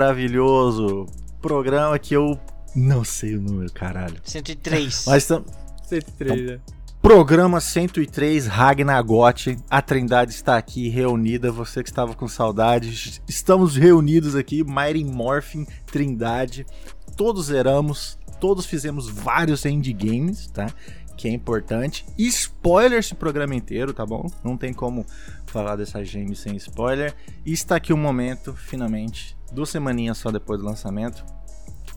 Maravilhoso. Programa que eu não sei o número, caralho. 103. Mas tam... 103, né? Programa 103, Ragnagote. A Trindade está aqui reunida. Você que estava com saudade. Estamos reunidos aqui. Mighty Morphin, Trindade. Todos zeramos. Todos fizemos vários endgames, tá? Que é importante. Spoiler esse programa inteiro, tá bom? Não tem como falar dessa game sem spoiler. E está aqui o momento, finalmente, duas semaninhas só depois do lançamento.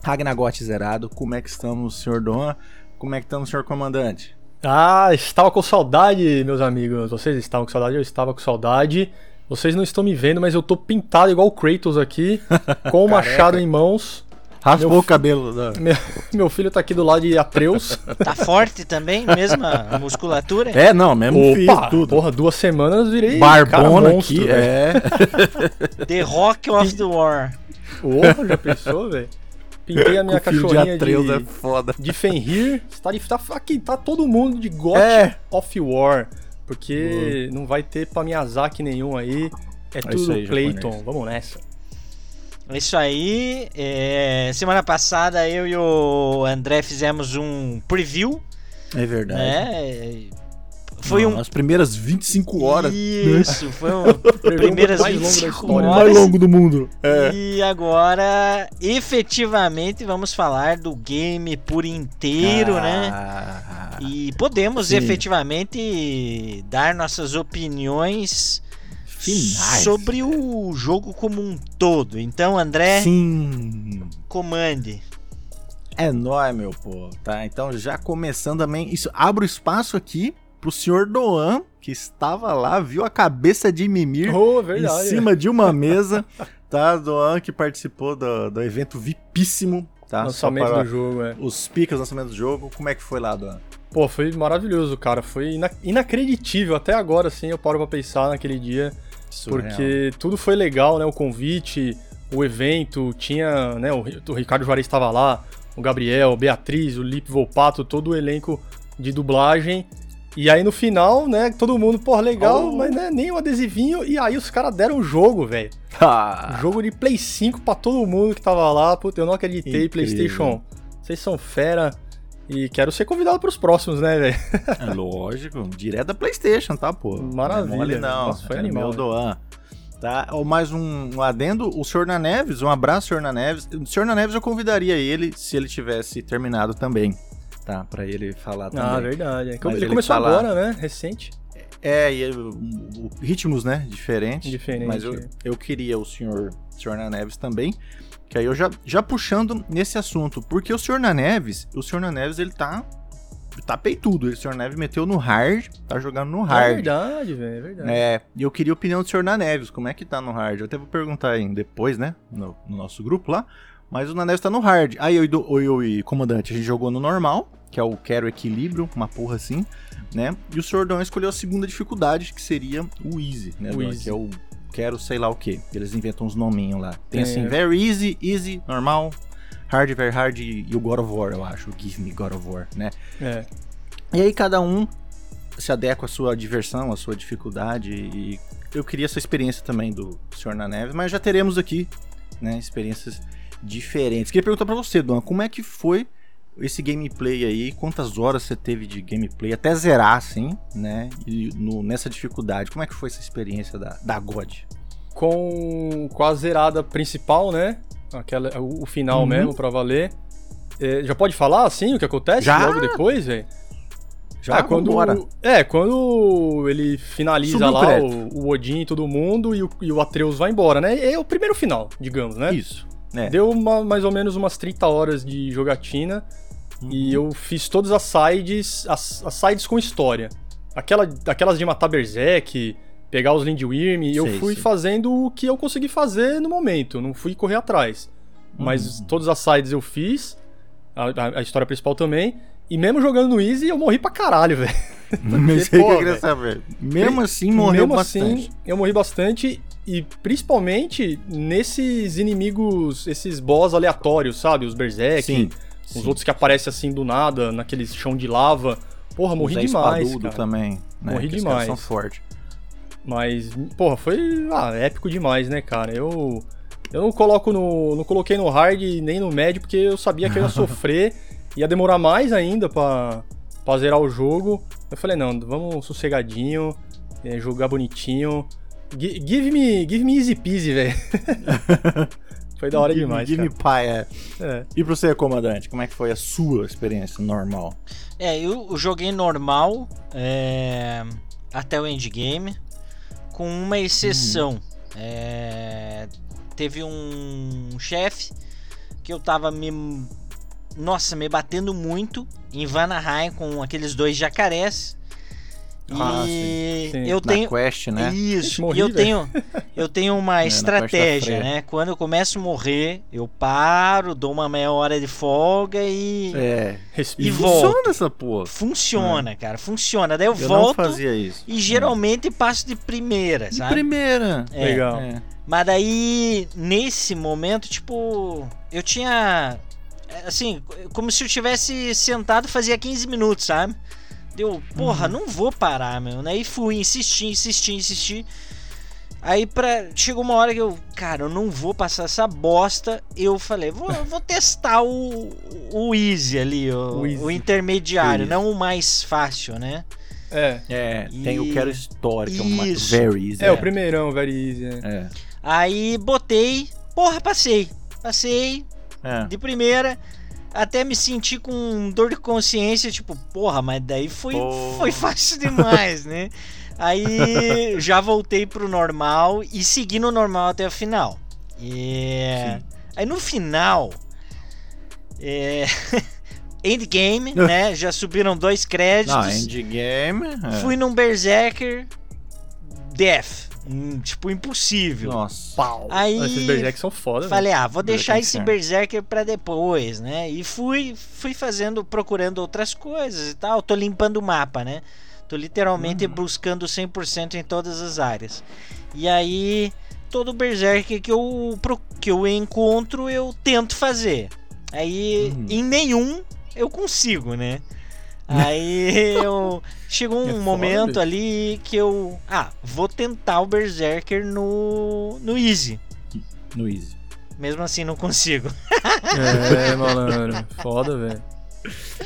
Ragnagote zerado. Como é que estamos, senhor Doan? Como é que estamos, senhor comandante? Ah, estava com saudade, meus amigos. Vocês estavam com saudade, eu estava com saudade. Vocês não estão me vendo, mas eu tô pintado igual o Kratos aqui, com o machado em mãos. Raspou Meu o cabelo. Da... Meu, meu filho tá aqui do lado de Atreus. Tá forte também? Mesma musculatura? É, não, mesmo Opa, tudo. porra, duas semanas virei Barbona monstro, aqui, é. The Rock of the War. Porra, já pensou, velho? Pintei a minha fio de cachorrinha Atreus é de, foda. de Fenrir. Tá, de, tá, aqui tá todo mundo de God É. of War. Porque não vai ter pra Miyazaki nenhum aí. É isso tudo aí, Clayton. japonês. Vamos nessa. Isso aí. é, Semana passada eu e o André fizemos um preview, É verdade. né? Foi Não, um. As primeiras 25 horas. Isso, foi um. primeiras mais longo da 25 história. horas. mais longo do mundo. É. E agora, efetivamente, vamos falar do game por inteiro, né? Ah, E podemos Sim. efetivamente dar nossas opiniões Finais. sobre o jogo como um todo. Então, André, Sim. comande. É nóis, meu povo, tá? Então, já começando também, isso abre o espaço aqui pro senhor Doan, que estava lá, viu a cabeça de Mimir Oh, em verdade. cima de uma mesa, tá? Doan que participou do, do evento VIPíssimo, tá? Só Lançamento para do jogo, é. Os piques, lançamento do jogo. Como é que foi lá, Doan? Pô, foi maravilhoso, cara. Foi ina- inacreditível. Até agora, assim, eu paro pra pensar naquele dia. Surreal. Porque tudo foi legal, né? O convite, o evento, tinha, né? O, o Ricardo Juarez estava lá, o Gabriel, Beatriz, o Lipe Volpato, todo o elenco de dublagem. E aí no final, né, todo mundo, porra, legal, Oh. mas né, nem um adesivinho. E aí os caras deram o jogo, velho. Ah, Jogo de Play 5 pra todo mundo que tava lá. Puta, eu não acreditei, Incrível. PlayStation. Vocês são fera. E quero ser convidado pros próximos, né, velho? é lógico, direto da PlayStation, tá, pô? Maravilha, Não é mole, não. nossa, foi é animal, meu? Doan. Tá? Ou mais um, um adendo, o Sr. Naneves, um abraço, Sr. Naneves. O Sr. Naneves eu convidaria ele se ele tivesse terminado também, tá? Pra ele falar também. Ah, verdade. é Mas Ele ele começou lá. agora, né? Recente. É, e o, o- ritmos, né, diferentes. Diferente, Mas eu, é. eu queria o Sr. Sr. Naneves também, que aí eu já, já puxando nesse assunto, porque o Sr. Naneves, o Sr. Naneves, ele tá tá peitudo, o Sr. Naneves meteu no hard, tá jogando no É hard. verdade, velho. É verdade. É, e eu queria a opinião do Sr. Naneves, como é que tá no hard? Eu até vou perguntar aí depois, né, no, no nosso grupo lá, mas o Naneves tá no hard. Aí eu, e do- eu e o comandante, a gente jogou no normal, que é o Quero Equilíbrio, uma porra assim, né, e o Sr. Dom escolheu a segunda dificuldade, que seria o Easy, né, O easy. que é o Quero sei lá o que. Eles inventam uns nominhos lá. Tem É. assim, Very Easy, Easy, Normal, Hard, Very Hard e o God of War, eu acho, Give Me God of War, né. É. E aí cada um se adequa à sua diversão, à sua dificuldade e eu queria essa experiência também do Sr. na Neves, mas já teremos aqui, né, experiências diferentes. Queria perguntar pra você, Dona, como é que foi esse gameplay aí? Quantas horas você teve de gameplay até zerar assim, né? E no- nessa dificuldade, como é que foi essa experiência da, da God? Com, com a zerada principal, né? Aquela, o, o final Uhum. mesmo, pra valer. É, já pode falar, assim, o que acontece Já? logo depois, velho? Já Ah, quando, vambora. É, quando ele finaliza Subiu lá o, o Odin e todo mundo e o, e o Atreus vai embora, né? É o primeiro final, digamos, né? Isso. É. Deu uma- mais ou menos umas 30 horas de jogatina Uhum. e eu fiz todas as sides, as, as sides com história. Aquela, aquelas de matar Berserk, pegar os Lindwyrm, eu Sei, fui sei. fazendo o que eu consegui fazer no momento, não fui correr atrás. Mas Uhum. todas as sides eu fiz, a, a- história principal também, e mesmo jogando no Easy eu morri pra caralho, velho. Mas que eu queria saber. Mesmo assim, morreu Mesmo bastante. assim, eu morri bastante. E principalmente nesses inimigos, esses boss aleatórios, sabe? Os Berserk, Sim. Os sim. outros que aparecem assim do nada, naqueles chão de lava. Porra, morri demais, cara. também. Né? Morri que demais. são fortes. Mas, porra, foi ah, épico demais, né, cara? Eu. Eu não coloco no. não coloquei no hard nem no médio, porque eu sabia que eu ia sofrer, ia demorar mais ainda pra, pra zerar o jogo. Eu falei, não, vamos sossegadinho, é, jogar bonitinho. Gi- Give me, give me easy peasy, velho. foi da hora Give me- demais, Give me cara. pie, é. É. E pra você, comandante, como é que foi a sua experiência normal? É, eu joguei normal é, até o endgame, com uma exceção. É, teve um chefe que eu tava me. Nossa, me batendo muito em Vanaheim com aqueles dois jacarés. Ah, e sim, sim. eu Na tenho. quest, né? Isso, morri, e eu tenho, eu tenho uma na estratégia, né? Quando eu começo a morrer, eu paro, dou uma meia hora de folga e É. Respira. E volta. Funciona essa porra. funciona, cara, funciona. Daí eu, Eu não volto fazia isso. e geralmente passo de primeira, De sabe? primeira. É. Legal. É. Mas daí, nesse momento, tipo, eu tinha. Assim, como se eu tivesse sentado fazia 15 minutos, sabe? Deu, porra, não vou parar, meu. Né? E fui, insisti, insisti, insisti. Aí pra, chegou uma hora que eu, cara, eu não vou passar essa bosta. Eu falei, vou, eu vou testar o, o easy ali, o, O easy. o intermediário, não o mais fácil, né? É. É, tem o E- Quero Story, que é very easy. É, o né? primeirão, very easy, né? É. Aí botei, porra, passei. Passei, É. de primeira. Até me senti com dor de consciência, tipo, porra, mas daí foi, foi fácil demais, né? Aí já voltei pro normal e segui no normal até o final. E aí no final, é... endgame, né? Já subiram dois créditos. Não, endgame. é. Fui num Berserker Death, tipo impossível. Nossa. Pau. Aí- Esses Berserk são foda, velho. Falei, ah, vou deixar Berserker. esse Berserker pra depois, né? E fui, fui fazendo, procurando outras coisas e tal. Tô limpando o mapa, né? Tô literalmente buscando 100% em todas as áreas. E aí, todo Berserker que eu, pro- que eu encontro, eu tento fazer. Aí, Uhum. em nenhum, eu consigo, né? Aí eu. Chegou um É foda, momento bicho. ali que eu. Ah, vou tentar o Berserker no, no Easy. No easy. Mesmo assim, não consigo. É, malandro. Foda, velho.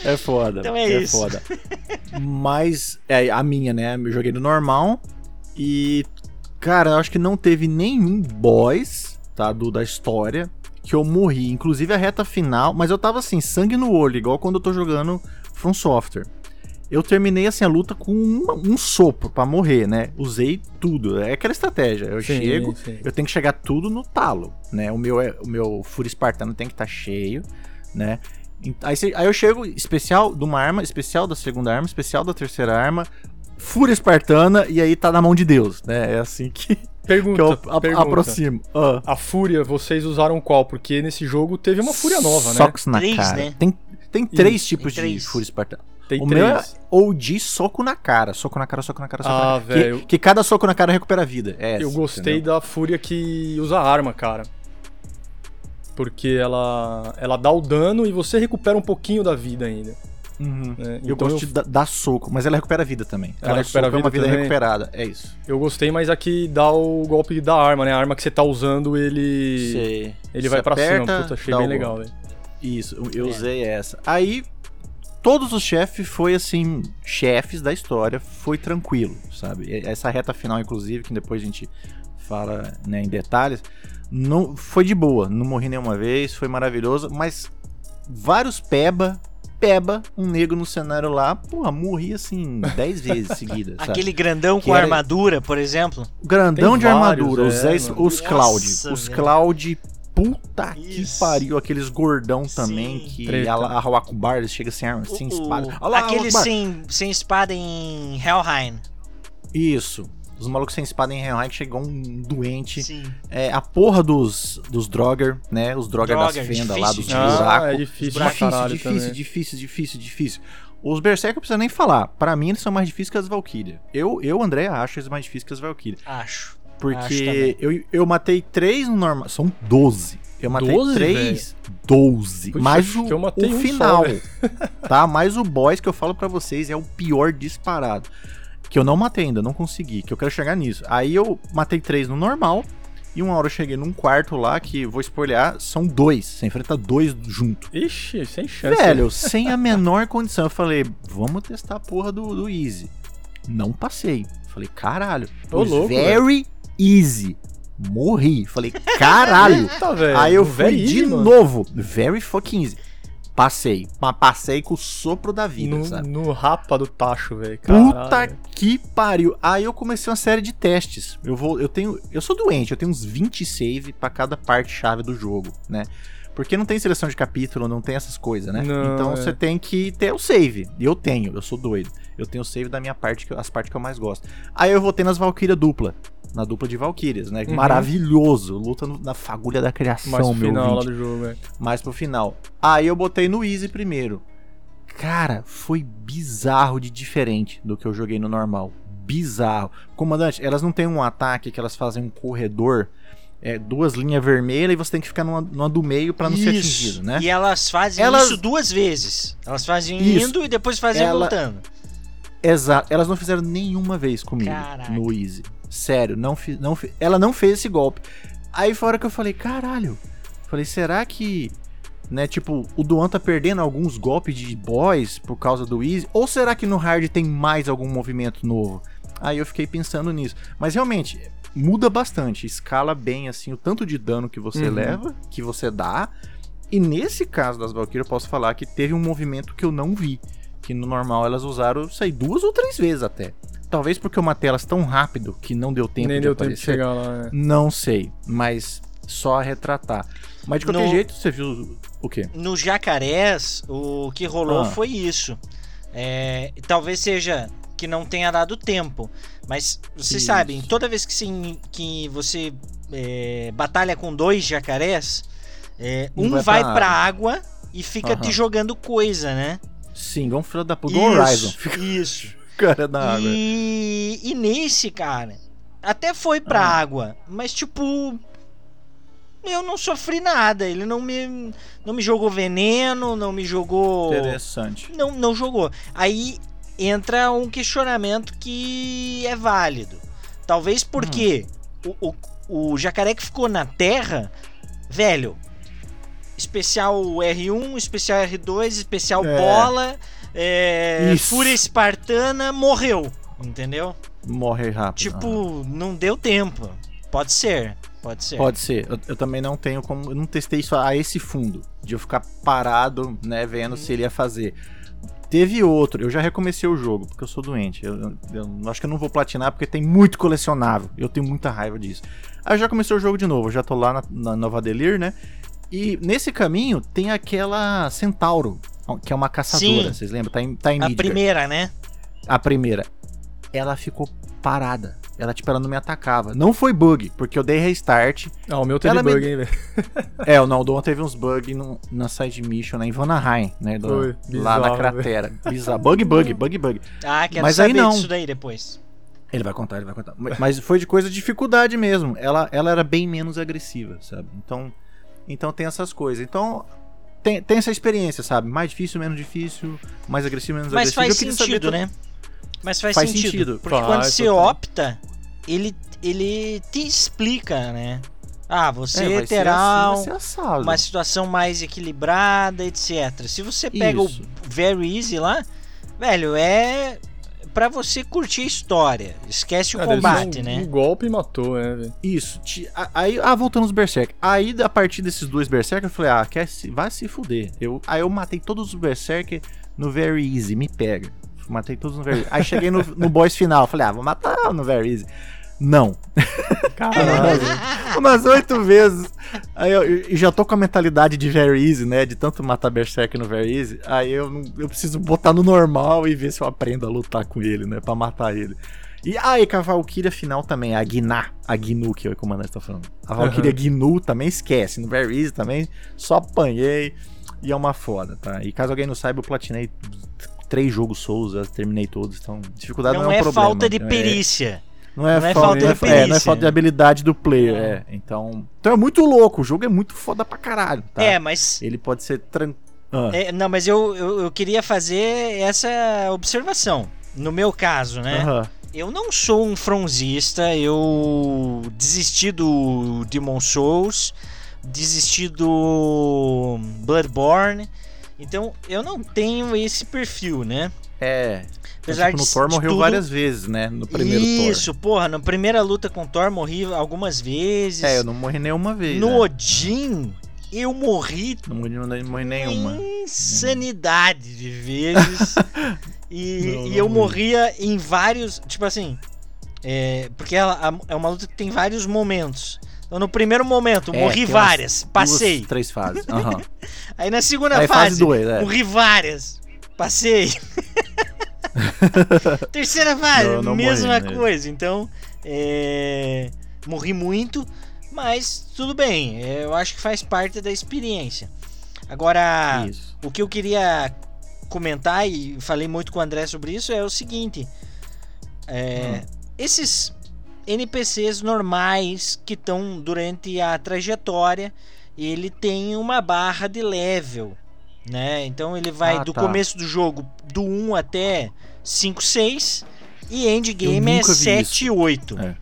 É foda. Então é isso. foda. Mas, é, a minha, né? Eu joguei no normal. E, cara, eu acho que não teve nenhum boss, tá? Do, da história. Que eu morri. Inclusive a reta final. Mas eu tava assim, sangue no olho, igual quando eu tô jogando From Software. Eu terminei assim a luta com uma- um sopro pra morrer, né? Usei tudo. É aquela estratégia. Eu Sim, chego, sim. eu tenho que chegar tudo no talo, né? O meu, é- o meu Fúria Espartano tem que estar cheio, né? Aí, aí eu chego, especial de uma arma, especial da segunda arma, especial da terceira arma, Fúria Espartana, e aí tá na mão de Deus, né? É assim que, que Pergunta, eu a- pergunta. aproximo. Ah, A Fúria, vocês usaram qual? Porque nesse jogo teve uma Fúria nova, né? Socos na Três, cara. né? Tem, tem três Isso, tipos tem de três. Fúria Espartana. Tem o três. meu é OG soco na cara. Soco na cara, soco na cara, soco Ah, na cara. Que- velho. Que, cada soco na cara recupera a vida. É Eu essa, gostei entendeu? da Fúria que usa arma, cara. Porque ela, ela dá o dano e você recupera um pouquinho da vida ainda. Uhum. né? Eu Então gosto de da- dar soco, mas ela recupera a vida também. Ela recupera a é uma vida vida também? recuperada. É isso. Eu gostei, mas aqui dá o golpe da arma, né? A arma que você tá usando, ele. Você- Ele você vai pra aperta, cima. Puta, achei bem legal, velho. Isso, eu- É. usei essa. Aí, todos os chefes foi assim, chefes da história, foi tranquilo, sabe? Essa reta final, inclusive, que depois a gente fala né, em detalhes, não foi de boa, não morri nenhuma vez, foi maravilhoso, mas vários peba, peba, um negro no cenário lá, porra, morri assim 10 vezes seguidas, sabe? Aquele grandão Que com era- armadura, por exemplo. Grandão Tem de vários, armadura, os, é, mano. os Cloud. Nossa, Os. Cloud, puta que Isso. pariu. Aqueles gordão também, Sim. que Treta. a, a Hawakubar, eles chegam sem arma, sem espada. Olha lá, aquele Hawakubar. sem, sem espada em Helheim. Isso. Os malucos sem espada em Helheim que chegou um doente. Sim. É, a porra dos, dos Drogger, né? Os Drogger das fendas lá, difícil dos de- Ah, buracos. é difícil Difícil, difícil, também. difícil, difícil, difícil. Os Berserker não precisa nem falar. Pra mim, eles são mais difíceis que as Valkyria. Eu, eu André, acho eles mais difíceis que as Valkyria. Acho. Porque eu, eu matei três no normal. São 12. Eu matei 12, três. 12. Puxa, mais o, o um só, final. velho. tá? Mais o boss que eu falo pra vocês é o pior disparado. Que eu não matei ainda, não consegui, que eu quero chegar nisso. Aí eu matei três no normal, e uma hora eu cheguei num quarto lá, que vou spoilear, são dois. Você enfrenta dois junto. Ixi, sem chance. Velho, sem a menor condição. Eu falei, vamos testar a porra do, do Easy. Não passei. Falei, caralho. Ô, louco, very easy. Morri. Falei, caralho. Eita, velho. Aí eu Very fui de easy, mano. novo. Very fucking easy. Passei. Mas passei com o sopro da vida, No, sabe? no rapa do tacho, velho. Puta que pariu. Aí eu comecei uma série de testes. Eu vou, eu tenho, eu sou doente, eu tenho uns 20 save pra cada parte chave do jogo, né? Porque não tem seleção de capítulo, não tem essas coisas, né? Não, então é. você tem que ter o save. E eu tenho, eu sou doido. Eu tenho o save da minha parte, as partes que eu mais gosto. Aí eu voltei nas Valkyria dupla. Na dupla de Valkyrias, né? Uhum. Maravilhoso. Luta no- na fagulha da criação, Mais no meu final lá do jogo, velho. mais pro final. Aí eu botei no Easy primeiro. Cara, foi bizarro de diferente do que eu joguei no normal. Bizarro. Comandante, elas não têm um ataque que elas fazem um corredor, é, duas linhas vermelhas e você tem que ficar numa, numa do meio pra não ser atingido, né? E elas fazem Elas- isso duas vezes. Elas fazem Isso. indo e depois fazem Ela- voltando. Exato. Elas não fizeram nenhuma vez comigo Caraca. no Easy. Sério, não fi, não fi- ela não fez esse golpe. Aí fora que eu falei, caralho. Falei, será que né, tipo, o Duan tá perdendo alguns golpes de boys por causa do Easy? Ou será que no hard tem mais algum movimento novo? Aí eu fiquei pensando nisso. Mas realmente, muda bastante, escala bem assim o tanto de dano que você Uhum. leva, que você dá. E nesse caso das Valkyrias, eu posso falar que teve um movimento que eu não vi. Que no normal elas usaram, sei, duas ou três vezes até. Talvez porque eu matei elas tão rápido que não deu tempo Nem de deu tempo de aparecer. chegar lá, né? Não sei, mas só a retratar. Mas de qualquer No- jeito, você viu o quê? No Jacarés, o que rolou Ah. foi isso. É, talvez seja que não tenha dado tempo. Mas vocês Isso. sabem, toda vez que, se- que você é, batalha com dois jacarés, é, Um vai vai pra pra água e fica te jogando coisa, né? Sim, igual um filho da puta. Igual Horizon. Isso. Cara da água. E, e nesse, cara, até foi pra Ah. água, mas tipo. Eu não sofri nada. Ele não me, não me jogou veneno, não me jogou. Interessante. Não, não jogou. Aí entra um questionamento que é válido. Talvez porque Hum. o, o, o jacaré que ficou na terra, velho. Especial R1, especial R2, especial É. bola, é, Isso. fúria espartana, morreu. Entendeu? Morre rápido. Tipo, não deu tempo. Pode ser, pode ser. Pode ser. Eu, eu também não tenho como. Eu não testei isso a esse fundo. De eu ficar parado, né, vendo se ele ia fazer. Teve outro, eu já recomecei o jogo, porque eu sou doente. Eu, eu- eu acho que eu não vou platinar porque tem muito colecionável. Eu tenho muita raiva disso. Aí eu já comecei o jogo de novo, eu já tô lá na, na Nova Delir, né? E nesse caminho tem aquela Centauro, que é uma caçadora, Sim. vocês lembram? Tá em, tá em A Midgard. primeira, né? A primeira. Ela ficou parada. Ela, tipo, ela não me atacava. Não foi bug, porque eu dei restart. Ah, o meu teve Ela me- bug, hein, velho. É, o Naldon teve uns bugs no, na side mission, né, em Vanaheim, né? do- Foi, lá na bizarro, cratera. Bizarro. Bug, bug, bug, bug. Ah, quero Mas aí saber não. disso daí depois. Ele vai contar, ele vai contar. Mas foi de coisa de dificuldade mesmo. Ela, ela era bem menos agressiva, sabe? Então, então tem essas coisas. Então, tem, tem essa experiência, sabe? Mais difícil, menos difícil, mais agressivo, menos Mas agressivo. faz queria saber sentido, né? Mas faz, Faz sentido. sentido. Porque Faz, quando você total. opta, ele, ele te explica, né? Ah, você É, terá assim, uma situação mais equilibrada, etc. Se você pega Isso. o Very Easy lá, velho, é pra você curtir a história. Esquece o deve combate, um, né? Um golpe matou, né, velho. Isso. a- Aí, ah, voltando aos Berserk. Aí, a partir desses dois Berserk, eu falei, ah, quer se, vai se fuder. Eu, aí eu matei todos os Berserk no Very Easy, me pega. Matei todos no Very Easy. Aí cheguei no, no boss final, falei, ah, vou matar no Very Easy. Não. Caralho. Umas oito vezes. Aí eu, eu já tô com a mentalidade de Very Easy, né? De tanto matar Berserk no Very Easy. Aí eu, não- eu preciso botar no normal e ver se eu aprendo a lutar com ele, né? Pra matar ele. E aí, com a Valkyria final também, a Gná, a Gnu que o comandante tá falando. A Valkyria Gnu também esquece. No Very Easy também, só apanhei. E é uma foda, tá? E caso alguém não saiba, eu platinei três jogos Souls, eu terminei todos. Então, dificuldade não, Não é um é problema. falta de É- perícia. Não é, Não é falta, falta de, é, não é falta de habilidade do player, É. é. Então, então é muito louco, o jogo é muito foda pra caralho, tá? É, mas. Ele pode ser tran... Ah, é, não, mas eu, eu, eu queria fazer essa observação. No meu caso, né? aham. eu não sou um fronzista, eu desisti do Demon Souls, desisti do Bloodborne, então eu não tenho esse perfil, né? É. Apesar tipo, no de- Thor morreu tudo- várias vezes, né? No primeiro Isso, porra, na primeira luta com Thor morri algumas vezes. Thor. É, eu não morri nenhuma vez. no né? Odin, eu morri Não morri, não morri nenhuma. insanidade de vezes. e, Não, e não eu morri. morria em vários. Tipo assim. É, porque ela- a- é uma luta que tem vários momentos. Então, no primeiro momento, É, morri várias, passei. Duas, três fases. Aham. Aí na segunda Aí fase fase, dois, é. morri várias, passei. Terceira fase, Não, não mesma morri, né? coisa. Então, é, morri muito, mas tudo bem. é, Eu acho que faz parte da experiência. Agora, Isso. o que eu queria comentar e falei muito com o André sobre isso é o seguinte: é, esses NPCs normais que estão durante a trajetória, ele tem uma barra de level, né? Então ele vai Ah, do tá. começo do jogo do 1 até 5, 6 e endgame é nunca vi 7 e 8. É.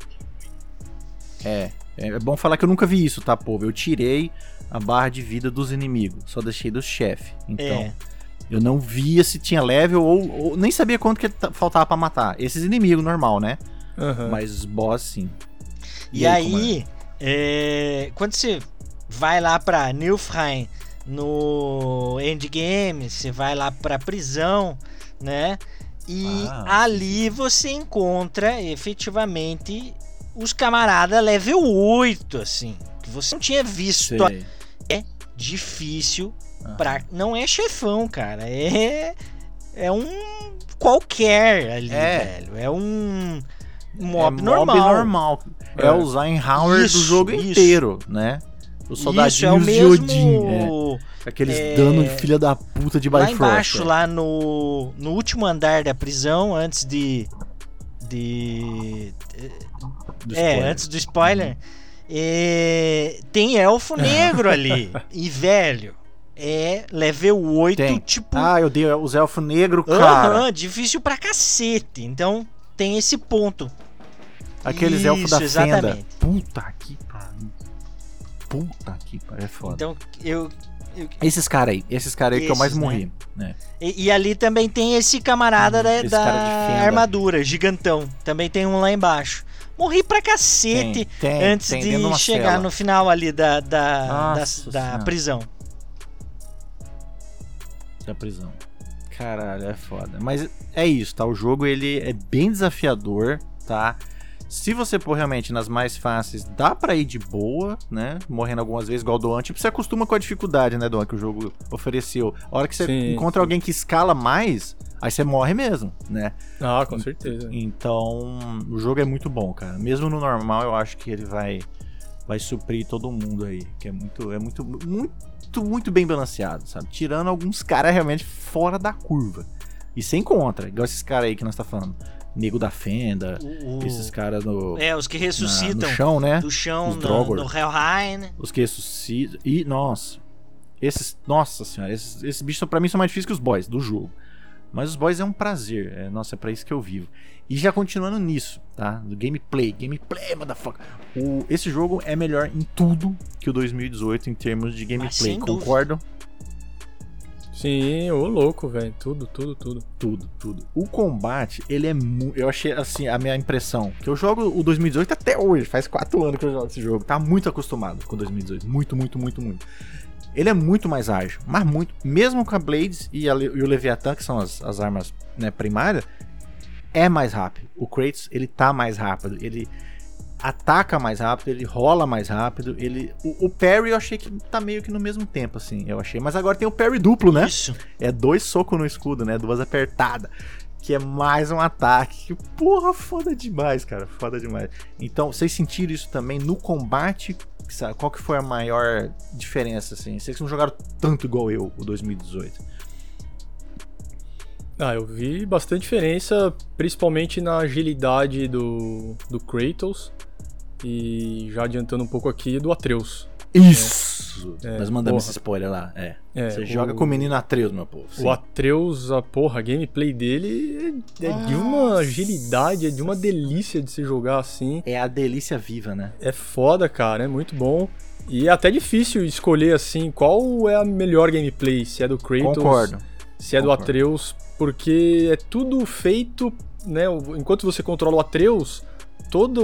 É. É bom falar que eu nunca vi isso, tá, povo? Eu tirei a barra de vida dos inimigos, só deixei do chefe. Então, É. eu não via se tinha level ou, ou nem sabia quanto que ta- faltava pra matar. Esses inimigos, normal, né? Aham. Mas os boss, sim. E, como aí, é, quando você vai lá pra Nilfheim no endgame, você vai lá pra prisão, né? E Ah, ali você encontra efetivamente os camaradas level 8, assim, que você não tinha visto. Sei. Difícil Aham. pra. Não é chefão, cara. É. É um qualquer ali, É. velho. É um É mob normal. normal. É, É. o Zeinhauer Isso, do jogo isso. inteiro, né? Os Isso, é o soldadinhos de mesmo. Odin. é. Aqueles é, dano filha da puta de lá Bifrost. embaixo, é. lá no, no último andar da prisão, antes de. De. Do é, antes do spoiler. é, tem elfo negro ali. e velho. É level 8, Tem. tipo. Ah, eu dei os elfos negros, cara. aham, difícil pra cacete. Então tem esse ponto. Aqueles elfos da Isso, fenda. exatamente. Puta que. Puta que pariu. É foda. Então eu. eu- Esses caras aí, esses caras aí que eu mais Esses, né? morri. né? E, e ali também tem esse camarada Hum, da, da armadura, gigantão. Também tem um lá embaixo. Morri pra Tem, cacete tem, antes tem de chegar cela. no final ali da, da, Nossa da, da prisão. da prisão. Caralho, é foda. Mas é isso, tá? O jogo ele é bem desafiador, tá? Se você for realmente nas mais fáceis, dá pra ir de boa, né? Morrendo algumas vezes, igual o Doan. Tipo, você acostuma com a dificuldade, né, Doan, que o jogo ofereceu. A hora que você Sim, encontra alguém que escala mais, aí você morre mesmo, né? Ah, com certeza. Então, o jogo é muito bom, cara. Mesmo no normal, eu acho que ele vai vai suprir todo mundo aí, que é muito é muito muito muito bem balanceado, sabe? Tirando alguns caras realmente fora da curva. E sem contra, igual esses caras aí que nós tá falando. Nego da Fenda, O- o- esses caras no, É, os que na- ressuscitam no chão, né? do chão Os no, no Helheim. Os que ressuscitam. E, nossa. Esses. Nossa senhora, esses, esses bichos pra mim são mais difíceis que os boys do jogo. Mas os boys é um prazer. É, nossa, é pra isso que eu vivo. E já continuando nisso, tá? Do gameplay. Gameplay, motherfucker. O, esse jogo é melhor em tudo que o 2018 em termos de gameplay. sem dúvida. Sim, ô louco, velho. Tudo, tudo, tudo. Tudo, tudo. O combate, ele é muito. Eu achei assim, a minha impressão. Que eu jogo o 2018 até hoje. Faz quatro anos que eu jogo esse jogo. Tá muito acostumado com o 2018. Muito, muito, muito, muito. Ele é muito mais ágil. Mas muito. Mesmo com a Blades e, a e o Leviathan, que são as, as armas né, primárias, é mais rápido. O Kratos, ele tá mais rápido. Ele ataca mais rápido, ele rola mais rápido. Ele, o, o parry eu achei que tá meio que no mesmo tempo, assim. Eu achei. Mas agora tem o parry duplo, né? Isso. É dois socos no escudo, né? Duas apertadas. Que é mais um ataque. Que, porra, foda demais, cara. Foda demais. Então, vocês sentiram isso também no combate? Sabe, Qual que foi a maior diferença, assim? Vocês não jogaram tanto igual eu, o 2018. Ah, eu vi bastante diferença, principalmente na agilidade do, do Kratos. E já adiantando um pouco aqui, do Atreus. Isso! É, Nós mandamos porra. esse spoiler lá. É. É, Você o- joga com o menino Atreus, meu povo. Sim. O Atreus, a porra, a gameplay dele é, é de uma Nossa. agilidade, é de uma delícia de se jogar assim. É a delícia viva, né? É foda, cara, é muito bom. E é até difícil escolher assim qual é a melhor gameplay, se é do Kratos, Concordo. se é do concordo. Atreus, porque é tudo feito, né? Enquanto você controla o Atreus, toda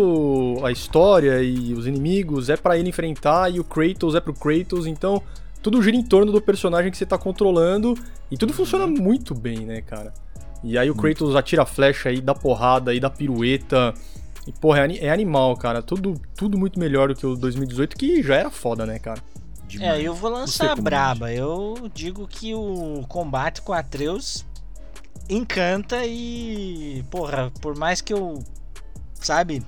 a história e os inimigos é pra ele enfrentar e o Kratos é pro Kratos, então tudo gira em torno do personagem que você tá controlando e tudo funciona muito bem, né, cara? E aí o Kratos atira a flecha aí, dá porrada aí, dá pirueta. E, porra, é, é animal, cara. Tudo, tudo muito melhor do que o 2018, que já era foda, né, cara? Demais. É, eu vou lançar como braba. Eu digo que o combate com Atreus encanta e, porra, por mais que eu, sabe,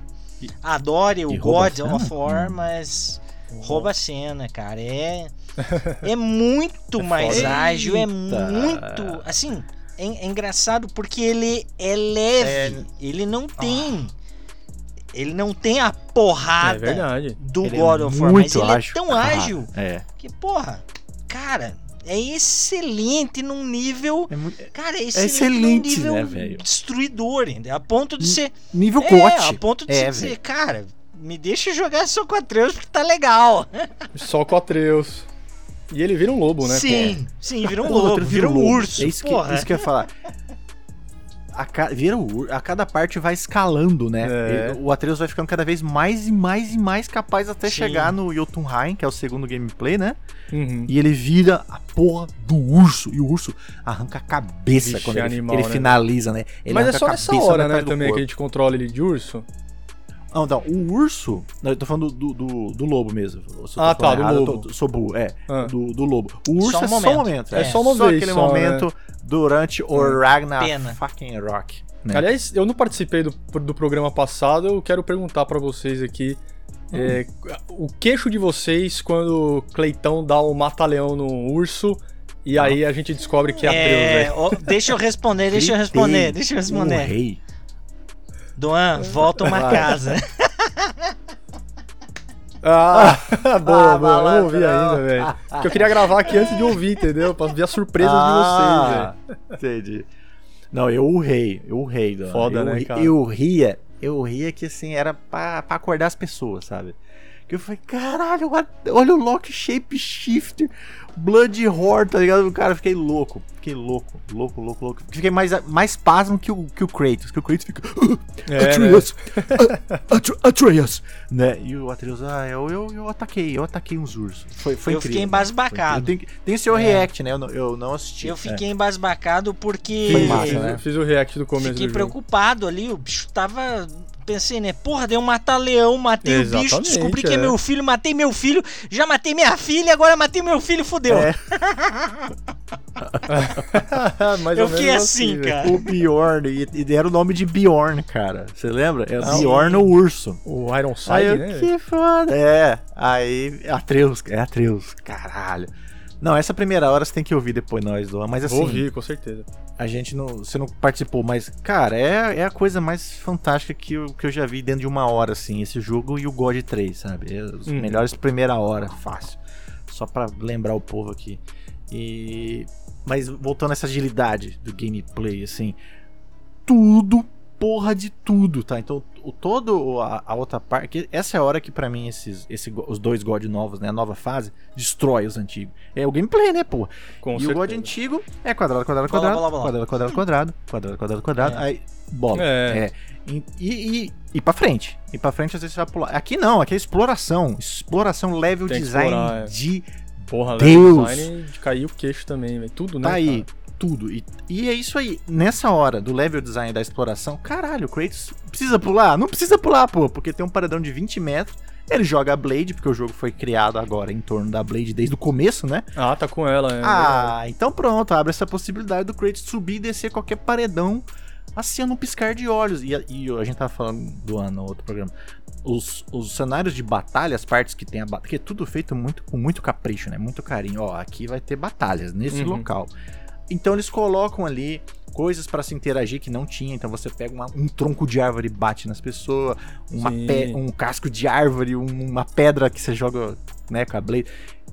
adore o God of cena? War, Hum. mas rouba a cena, cara. É é muito mais foda. ágil, é muito, assim, é, é engraçado porque ele é leve, ele não tem ele não tem a É porrada verdade. do Ele é God of War, mas ele ágil. é tão Ah, ágil É. que, porra, cara, é excelente num nível. É muito- Cara, é excelente, excelente, num nível né, velho? destruidor, entendeu? A ponto de ser. Nível É, gote. a ponto de É, velho. cara, me deixa jogar só com a Atreus porque tá legal. Só com o Atreus. E ele vira um lobo, né? sim, sim, vira um lobo, vira um lobo. urso. É isso que, isso que eu ia falar. A, ca- vira o ur- a cada parte vai escalando, né? É. Ele- O Atreus vai ficando cada vez mais e mais e mais capaz até Sim. chegar no Jotunheim, que é o segundo gameplay, né? Uhum. E ele vira a porra do urso. E o urso arranca a cabeça Vixe, quando ele, animal, ele né? finaliza, né? Ele Mas é só nessa hora, né, também, que a corpo. gente controla ele de urso. Não, não, o urso. não, Eu tô falando do, do, do lobo mesmo. Ah, tá, do errado, eu lobo. sou burro, é. Ah. Do, do lobo. O urso Só um é só um momento. momento. É só uma vez aquele só, momento durante o Hum. Ragnar Pena. fucking Rock. né? Aliás, eu não participei do, do programa passado, eu quero perguntar pra vocês aqui. é, o queixo de vocês quando Cleitão dá o mata-leão no urso e aí a gente descobre que é É, ó, deixa eu responder, deixa eu responder, deixa eu O responder. rei. Doan, volta uma Vai. casa. Ah, boa, Ah, boa. Eu não ouvi ainda, velho. Porque eu queria gravar aqui antes de ouvir, entendeu? Pra ver as surpresas de vocês, velho. Ah, Entendi. Não, eu urrei, eu urrei. Dona. Foda, eu, né, cara? Eu ria, eu ria que assim, era pra, pra acordar as pessoas, sabe? Que eu falei, caralho, olha- olha o Lock Shape Shifter, Blood Horror, tá ligado? Cara, eu fiquei louco, fiquei louco, louco, louco, louco. Fiquei mais, mais pasmo que o, que o Kratos, que o Kratos fica, É, né? Atreus, Atre- Atreus, né? E o Atreus, ah, eu, eu, eu ataquei, eu ataquei uns ursos. Foi, foi Eu incrível. fiquei né? embasbacado. Eu tem o seu É. react, né? Eu não, eu não assisti. Eu é. fiquei embasbacado porque Foi Fiz, massa, fiz- né? fiz o react do começo fiquei do jogo. preocupado ali, o bicho tava. Pensei, né? Porra, deu um mata-leão, matei o bicho, Exatamente, descobri que é é. meu filho, matei meu filho, já matei minha filha, agora matei meu filho, fudeu. É. Mais Eu fiquei menos assim, velho. cara. O Bjorn, e, e deram o nome de Bjorn, cara. Você lembra? É Ah, Bjorn o urso. O Iron Aí eu, né? que foda. É, aí, Atreus, é Atreus, caralho. Não, essa primeira hora você tem que ouvir depois nós, Doa. Mas assim, Vou ouvir, com certeza. a gente não. Você não participou, mas, cara, é, é a coisa mais fantástica que eu, que eu já vi dentro de uma hora, assim, esse jogo e o God 3, sabe? É os Hum. melhores primeira hora, fácil. Só pra lembrar o povo aqui. E. Mas voltando a essa agilidade do gameplay, assim. Tudo, porra de tudo, tá? Então, o todo a, a outra parte. Essa é a hora que, pra mim, esses, esse, os dois God novos, né? A nova fase, destrói os antigos. É o gameplay, né, porra? Com e certeza. o God antigo é quadrado, quadrado, Bola, quadrado, bola, bola. quadrado, quadrado, quadrado, quadrado, quadrado, quadrado, É. aí bola. É. É. E, e, e, e pra frente. E pra frente às vezes você vai pular. Aqui não, aqui é exploração. Exploração level Tem design explorar, é. de Porra, Deus. level design de cair o queixo também, velho. Tudo, né? tá aí. cara? Tudo. E, e é isso aí. Nessa hora do level design da exploração, caralho, o Kratos precisa pular? Não precisa pular, pô, porque tem um paredão de 20 metros. Ele joga a Blade, porque o jogo foi criado agora em torno da Blade desde o começo, né? Ah, tá com ela, é. Ah, então pronto, abre essa possibilidade do Kratos subir e descer qualquer paredão assim num piscar de olhos. E, a- e a gente tava falando do ano no outro programa. Os, os cenários de batalha, as partes que tem a batalha, que é tudo feito muito com muito capricho, né? Muito carinho. Ó, aqui vai ter batalhas nesse Uhum. local. Então eles colocam ali coisas para se interagir que não tinha. Então você pega uma- um tronco de árvore e bate nas pessoas, uma pe- um casco de árvore, um- uma pedra que você joga né, com a Blade.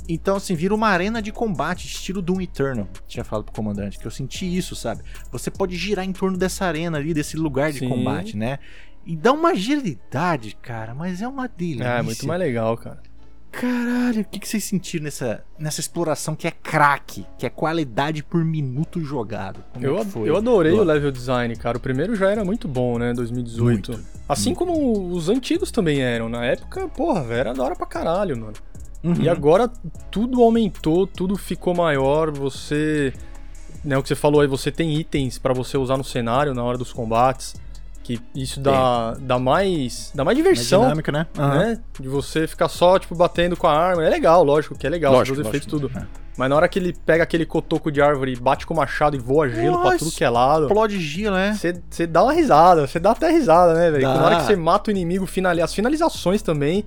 Então, assim, vira uma arena de combate, estilo Doom Eternal. Tinha falado pro comandante, que eu senti isso, sabe? Você pode girar em torno dessa arena ali, desse lugar de Sim. combate, né? E dá uma agilidade, cara, mas é uma delícia. É, muito mais legal, cara. Caralho, o que, que vocês sentiram nessa, nessa exploração que é craque, que é qualidade por minuto jogado? Como Eu, é eu adorei o level design, cara. O primeiro já era muito bom, né? 2018. Muito, assim muito. como os antigos também eram. Na época, porra, velho, era da hora pra caralho, mano. Uhum. E agora tudo aumentou, tudo ficou maior. Você. Né, o que você falou aí, você tem itens pra você usar no cenário na hora dos combates. Que isso dá, dá mais. dá mais Mais diversão. dinâmica, né? Aham. Né? De você ficar só, tipo, batendo com a arma. É legal, lógico que é legal, Lógico, os efeitos tudo. É. Mas na hora que ele pega aquele cotoco de árvore, bate com o machado e voa gelo pra Nossa, tudo que é lado. Explode gelo, né? Você dá uma risada, você dá até risada, né, velho? Na hora que você mata o inimigo, finali... as finalizações também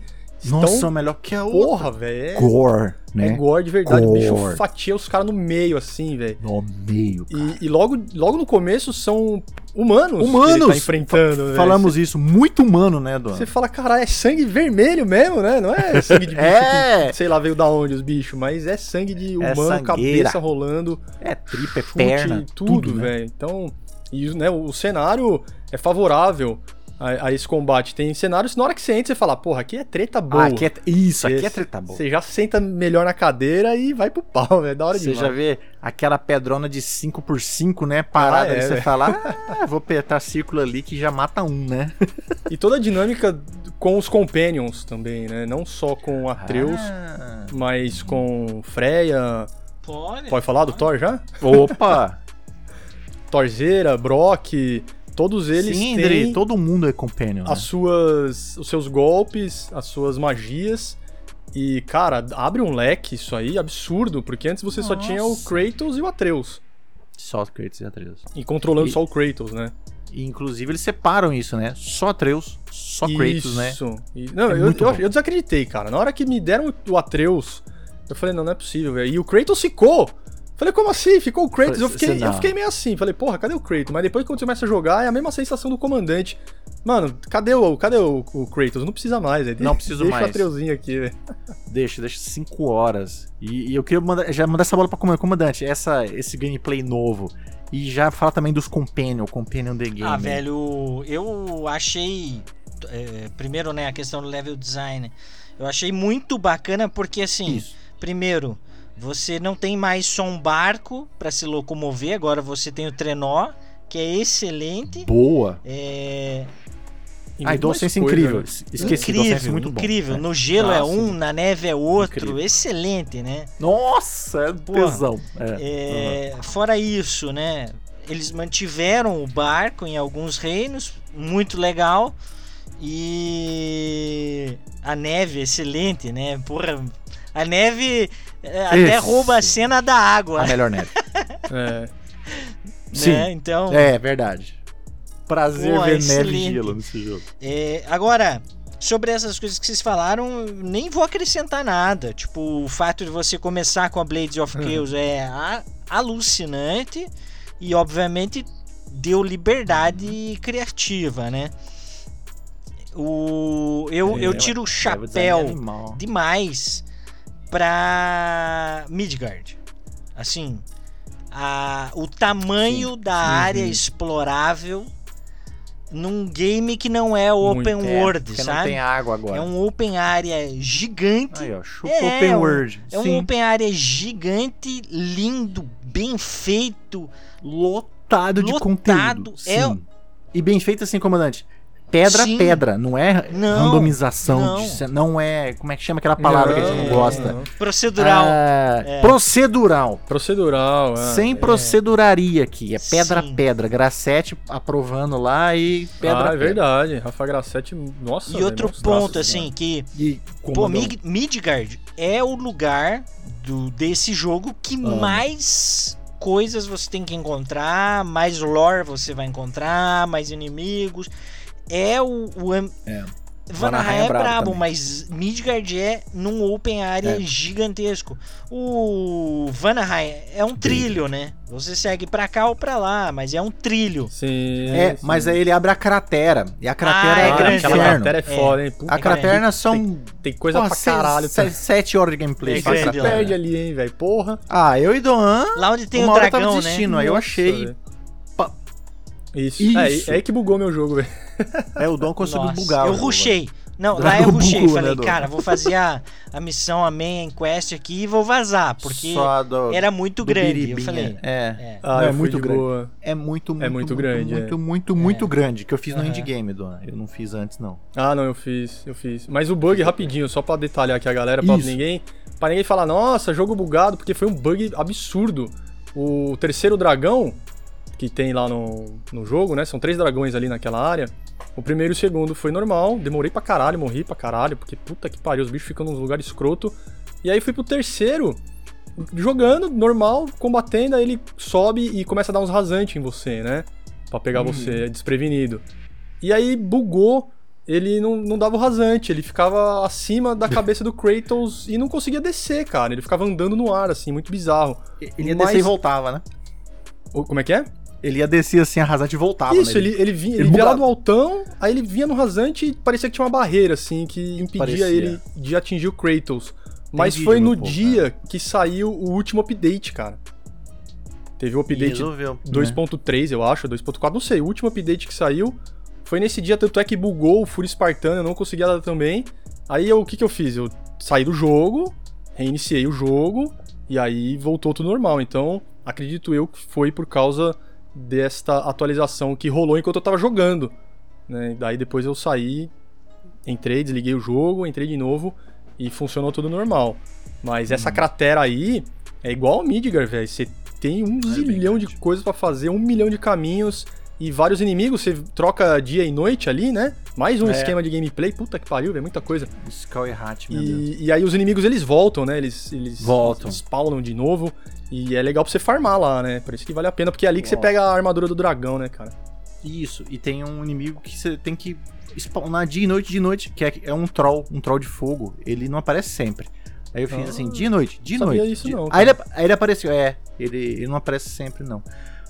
Nossa, estão. melhor que a outra. Porra, velho. É, Gore, né? é gore de verdade. O bicho Gore. fatia os caras no meio, assim, velho. No meio, cara. E, e logo, logo no começo são humanos, que ele Humanos! tá enfrentando. velho. Falamos isso, muito humano, né, Dona? Você fala, caralho, é sangue vermelho mesmo, né? Não é sangue de bicho É. que, sei lá, veio da onde os bichos, mas é sangue de É humano, sangueira. cabeça rolando, É tripa, é chute, perna, tudo, né? velho. Então, e, né, o cenário é favorável a, a esse combate. Tem cenários, na hora que você entra, você fala, porra, aqui é treta boa. Ah, aqui é, isso, aqui é treta boa. Você já senta melhor na cadeira e vai pro pau, velho. Da hora Você demais. já vê aquela pedrona de 5x5, né? Parada, Ah, é, aí você velho. fala, ah, vou apertar círculo ali que já mata um, né? E toda a dinâmica com os Companions também, né? Não só com Atreus, Ah. mas com Freya. Pode. Pode falar do Thor já? Opa! Torzeira, Brock, todos eles Sim, têm Andrei, todo mundo é companion. né? as suas, os seus golpes, as suas magias. E, cara, abre um leque isso aí absurdo, porque antes você só tinha o Nossa. Kratos e o Atreus. Só Kratos e Atreus. E controlando E- só o Kratos, né? E, inclusive eles separam isso, né? Só Atreus, só Kratos, né? Isso. Não, É eu, eu, eu desacreditei, cara. Na hora que me deram o Atreus, eu falei, não, não é possível, velho. E o Kratos ficou. Falei, como assim? Ficou o Kratos? Eu fiquei, eu fiquei meio assim. Falei, porra, cadê o Kratos? Mas depois quando você começa a jogar, é a mesma sensação do comandante. Mano, cadê o, cadê o, o Kratos? Não precisa mais, velho. Não preciso Deixa mais. o Atreuzinho aqui, velho. Deixa, deixa 5 horas. E, e eu queria mandar, já mandar essa bola pra comandante. Comandante, essa, esse gameplay novo. E já fala também dos Companion, Companion The Game. Ah, velho, eu achei. é, primeiro, né, a questão do level design. Eu achei muito bacana porque, assim, Isso. primeiro, você não tem mais só um barco para se locomover, agora você tem o trenó, que é excelente. Boa. É Ah, e incrível. né? Esqueci, incrível, DualSense muito bom. incrível. É. No gelo Ah, é sim. um, na neve é outro, Incrível. excelente, né? Nossa, é tesão. É. É, Fora isso, né? Eles mantiveram o barco em alguns reinos, muito legal. E a neve, excelente, né? Porra, a neve é, até rouba a cena da água, A melhor neve. É. né? Sim. Então, É, verdade. Prazer Pô, ver excelente. neve e gelo nesse jogo. É, agora, sobre essas coisas que vocês falaram, nem vou acrescentar nada. Tipo, o fato de você começar com a Blades of Chaos é a- alucinante e, obviamente, deu liberdade criativa, né? O, eu, É, eu tiro o é chapéu demais pra Midgard. Assim, a, o tamanho da área Uhum. explorável num game que não é open Muito, É, world, não sabe? tem água agora. É um open area gigante. Aí, ó, É, open um- world. É um Sim. open area gigante, lindo, bem feito. lotado de Lotado. conteúdo. É- Sim. E bem feito assim, comandante. Pedra a Sim. pedra, não é Não, randomização, não. de não é, como é que chama aquela palavra que a gente não gosta? não. Procedural. Ah, É. Procedural. Procedural, é. Sem proceduraria aqui, é pedra Sim. a pedra. Gracete aprovando lá e pedra ah, é pedra. verdade. Rafa Grassetti, nossa. e velho, outro ponto, assim, que E Pô. Mig- Midgard é o lugar do, desse jogo que Amo. mais coisas você tem que encontrar, mais lore você vai encontrar, mais inimigos. É o, o É. Vanaheim é é brabo também. mas Midgard é num open area É. gigantesco. O Vanaheim é um trilho, né? Você segue pra cá ou pra lá, mas é um trilho. Sim. É, sim. mas aí ele abre a cratera. E a cratera Ah, é, é grande, Aquela cratera é foda, hein? Puta, A cratera são tem coisa porra, pra seis- caralho. se- sete horas de gameplay. É grande perde ali, hein, velho? Porra. Ah, eu e Doan. Lá onde tem uma o hora eu tava dragão, né? aí eu achei. Isso. Isso. É, é aí que bugou meu jogo, velho. É, o Dom conseguiu Nossa, bugar. Eu rushei. Não, lá eu bugou, Falei, né, cara, vou fazer a, a missão, a main quest aqui e vou vazar. Porque do- era muito grande. Eu falei, É. é. Ah, Não, eu é fui muito de grande. boa. É muito, muito, muito grande, Muito, é. muito, muito grande. Que eu fiz no endgame, Dom. Eu não fiz antes, não. Ah, não, eu fiz, eu fiz. Mas o bug, rapidinho, só pra detalhar aqui a galera, pra Isso. ninguém. Pra ninguém falar, nossa, jogo bugado, porque foi um bug absurdo. O terceiro dragão, que tem lá no, no jogo, né? São três dragões ali naquela área. O primeiro e o segundo foi normal, demorei pra caralho, morri pra caralho, porque puta que pariu, os bichos ficam num lugar escroto. E aí fui pro terceiro, jogando, normal, combatendo, aí ele sobe e começa a dar uns rasantes em você, né? Pra pegar Uhum. você desprevenido. E aí bugou, ele não, não dava o rasante, ele ficava acima da cabeça do Kratos e não conseguia descer, cara. Ele ficava andando no ar, assim, muito bizarro. Ele ia Mas- descer e voltava, né? Como é que é? Ele ia descer assim, arrasante e voltava. Isso, né? ele, ele, vinha, ele ele, via lá no altão, aí ele vinha no rasante e parecia que tinha uma barreira, assim, que impedia Parecia. ele de atingir o Kratos. Mas vídeo foi no pouco, dia que saiu o último update, cara. Teve o update resolveu, né? 2.3, eu acho, 2.4, não sei. O último update que saiu foi nesse dia, tanto é que bugou o Fúria Espartana, eu não conseguia dar também. Aí eu- o que, que eu fiz? Eu saí do jogo, reiniciei o jogo e aí voltou tudo normal. Então, acredito eu que foi por causa desta atualização que rolou enquanto eu tava jogando. Né? Daí depois eu saí, entrei, desliguei o jogo, entrei de novo e funcionou tudo normal. Mas essa cratera aí é igual ao Midgar, velho. Você tem um bem zilhão de coisas pra fazer, um milhão de caminhos e vários inimigos. Você troca dia e noite ali, né? Mais um É. esquema de gameplay. Puta que pariu, velho. Muita coisa. Skull e Hat, meu Deus. E, e aí os inimigos eles voltam, né? Eles, eles Voltam. spawnam de novo. E é legal pra você farmar lá, né? Por isso que vale a pena, porque é ali que você Volta. pega a armadura do dragão, né, cara? Isso, e tem um inimigo que você tem que spawnar dia e noite, de noite, que é, é um troll, um troll de fogo. Ele não aparece sempre. Aí eu fiz Ah, assim, dia e noite, dia e sabia noite. isso dia- não, Aí ele, aí ele apareceu, é, ele, ele não aparece sempre não.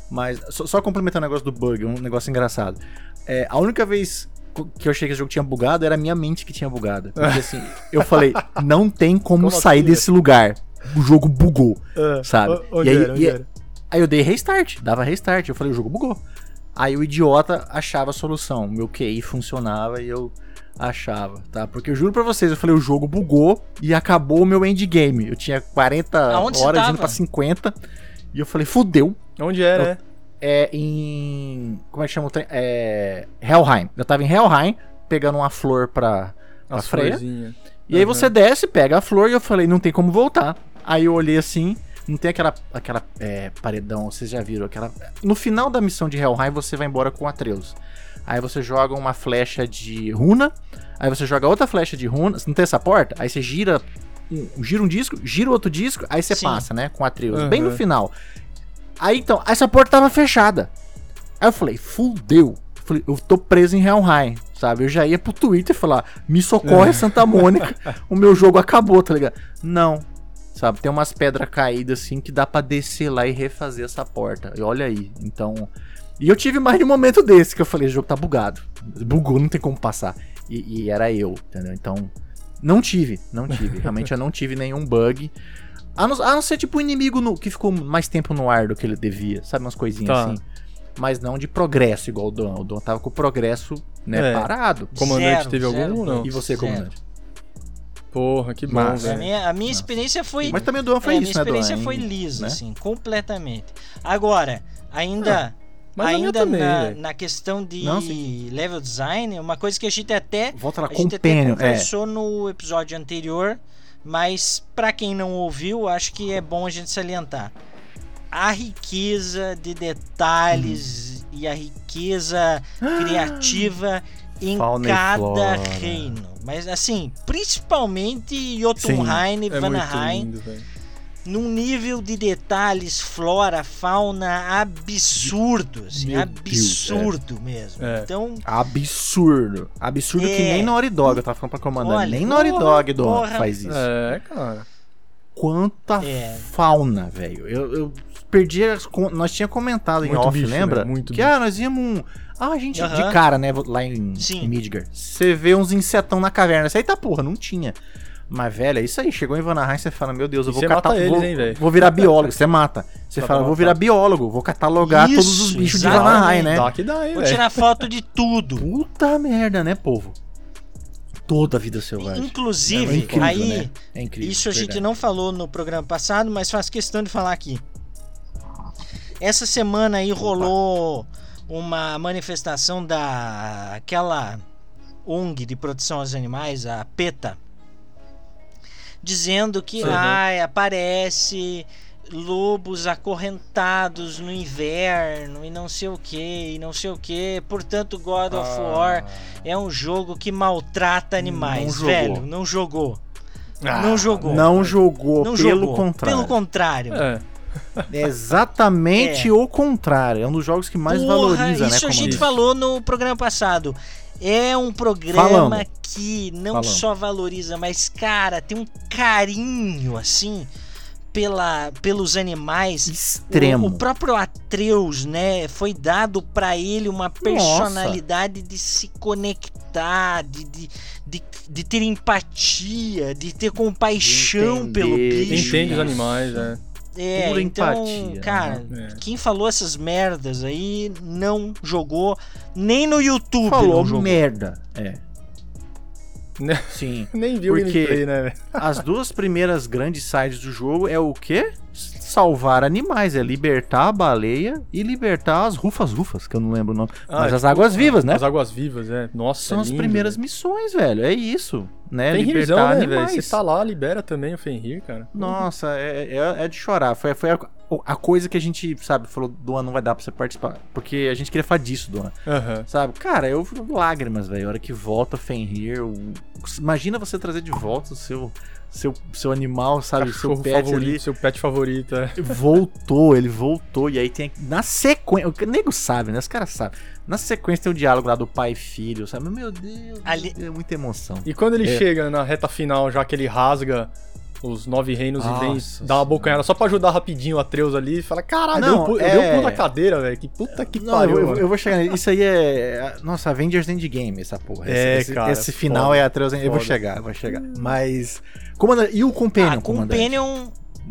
Mas, só, só complementando o negócio do bug, um negócio engraçado. É, a única vez que eu achei que esse jogo tinha bugado era a minha mente que tinha bugado. Porque assim, eu falei, não tem como, Como sair assim, desse lugar. O jogo bugou. Sabe? O- Onde E aí- era? Onde e- era? Aí eu dei restart, dava restart. Eu falei, o jogo bugou. Aí o idiota achava a solução. Meu QI funcionava e eu achava, tá? Porque eu juro pra vocês, eu falei, o jogo bugou e acabou o meu endgame. Eu tinha 40 Aonde horas indo pra 50. E eu falei, fudeu. Onde era, Eu- é? É em. Como é que chama o trem? É. Helheim. Eu tava em Helheim, pegando uma flor pra, pra As Freya. florzinhas. E aí Uhum. você desce, pega a flor e eu falei, não tem como voltar. Aí eu olhei assim, não tem aquela, aquela é, paredão, vocês já viram, aquela... No final da missão de Helheim, você vai embora com Atreus. Aí você joga uma flecha de runa, aí você joga outra flecha de runa, não tem essa porta? Aí você gira um, gira um disco, gira outro disco, aí você Sim. passa, né, com Atreus, Uhum. bem no final. Aí então, essa porta tava fechada. Aí eu falei, fudeu. Falei, eu tô preso em Helheim, sabe? Eu já ia pro Twitter falar, me socorre Santa Mônica, o meu jogo acabou, tá ligado? Não, sabe? Tem umas pedras caídas assim que dá pra descer lá e refazer essa porta. E olha aí, então... E eu tive mais de um momento desse que eu falei, o jogo tá bugado. Bugou, não tem como passar. E, e era eu, entendeu? Então, não tive, não tive. Realmente eu não tive nenhum bug. A não, a não ser tipo um inimigo no- que ficou mais tempo no ar do que ele devia, sabe? Umas coisinhas Tá. assim. Mas não de progresso igual o Don. O Don tava com o progresso, né, É. parado. Comandante Zero, teve zero. algum ou não? E você, Zero. comandante? Porra, que bom, Massa. A velho. minha, a minha experiência foi. Mas também o Don foi é, a isso, minha né, Don? experiência Hein? foi lisa, né? assim, completamente. Agora, ainda. Mas a minha ainda também, na, velho. na questão de Não, level design, uma coisa que a gente até Volta lá, a gente até. É. conversou no episódio anterior, mas pra quem não ouviu, acho que é bom a gente salientar. A riqueza de detalhes e a riqueza criativa em Fauna cada reino. Mas assim, principalmente Jotunheim e É muito Vanaheim. lindo, velho. Num nível de detalhes, flora, fauna absurdo, assim, Meu absurdo mesmo. É. Então, Absurdo. Absurdo que É. nem Naughty Dog, eu tava falando pra comandante. Olha, nem Naughty Dog porra. faz isso. É, cara. Quanta É. fauna, velho. Eu, eu perdi as. con- Nós tinha comentado em Muito off, bicho, lembra? né? Muito que ah, nós íamos. um- Ah, a gente. De cara, né? Lá em, em Midgar. Você vê uns insetão na caverna. Isso aí tá porra, não tinha. Mas, velho, é isso aí. Chegou em Vanaheim, você fala, meu Deus, eu vou catar. mata eles, vou, hein, vou virar biólogo. Você mata. Você fala, vou virar biólogo, vou catalogar Isso, todos os bichos de. Vanaheim, né? Dá que dá, hein, vou tirar foto de tudo. Puta merda, né, povo? Toda a vida selvagem. É Inclusive, incrível, aí, né? É incrível. isso a gente verdade. não falou no programa passado, mas faz questão de falar aqui. Essa semana aí rolou uma manifestação da aquela ONG de proteção aos animais, a PETA, dizendo que Uhum. ai, aparece lobos acorrentados no inverno e não sei o que, e não sei o que. Portanto, God of Ah. War é um jogo que maltrata animais, Não jogou. velho. Não jogou. Ah, não jogou. Não jogou, Não pelo jogou. contrário. Pelo contrário. É. É exatamente É. o contrário. É um dos jogos que mais Porra, valoriza, né? Isso a gente falou no programa passado. É um programa Falamos. que não Falamos. só valoriza, mas, cara, tem um carinho, assim, pela, pelos animais. Extremo. O, o próprio Atreus, né? Foi dado pra ele uma personalidade de se conectar, de, de, de, de ter empatia, de ter compaixão entender, pelo Bicho. Entende os nossa. animais, é. É, Pura então, empatia, cara, né? É. quem falou essas merdas aí não jogou nem no YouTube Falou não jogou. merda. É. Né? Sim. Nem viu o Porque- gameplay, né? As duas primeiras grandes sides do jogo é o quê? Salvar animais, é libertar a baleia e libertar as rufas-rufas, que eu não lembro o nome. Ah, Mas é as tipo, águas vivas, né? As águas vivas, é. Nossa, São as lindo, primeiras velho. missões, velho. É isso, né? Libertar né, animais. Você tá lá, libera também o Fenrir, cara. Nossa, é, é, é de chorar. Foi, foi a, a coisa que a gente, sabe, falou, Duan, não vai dar pra você participar. Porque a gente queria falar disso, Duan. Aham. Sabe? Cara, eu lágrimas, velho. A hora que volta Fenrir. Imagina você trazer de volta o seu, seu, seu animal, sabe? Cachorro seu pet favorito, ali. seu pet favorito, é. Voltou, ele voltou. E aí tem. Na sequência. O nego sabe, né? Os caras sabem. Na sequência tem o diálogo lá do pai e filho, sabe? Meu Deus, Ali- é muita emoção. E quando ele É. chega na reta final, já que ele rasga os nove reinos e vem Nossa dar uma senhora. bocanhada só pra ajudar rapidinho o Atreus ali e fala: Caralho, Não, eu, pu- eu é- dei um pulo na cadeira, velho. Que puta que Não, pariu. eu, eu- vou chegar nisso. Isso aí é. Nossa, Avengers Endgame, essa porra. É, esse, cara, Esse final foda, é Atreus. Eu vou chegar, eu vou chegar. Mas. Comandante, e o Companion, Ah? Companion,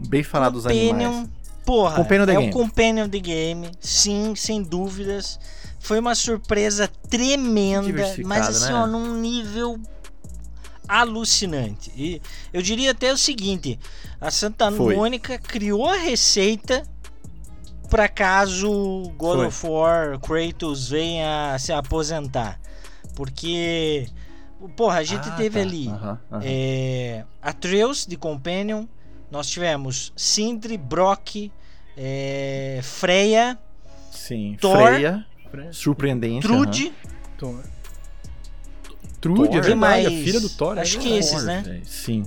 Bem falar dos animais. porra, Companion é game. o Companion the Game, sim, sem dúvidas. Foi uma surpresa tremenda, mas assim, né? ó, num nível alucinante. E eu diria até o seguinte, a Santa Foi. Mônica criou a receita para caso God Foi. of War Kratos venha se aposentar. Porque porra, a gente Ah, teve tá. ali é, Atreus de Companion, nós tivemos Sindri, Brock, é, Freya, Sim. Thor, Freya. Surpreendente. Trude. Trude, Thor. é verdade, mais? a filha do Thor. Acho é que esses, né? Sim.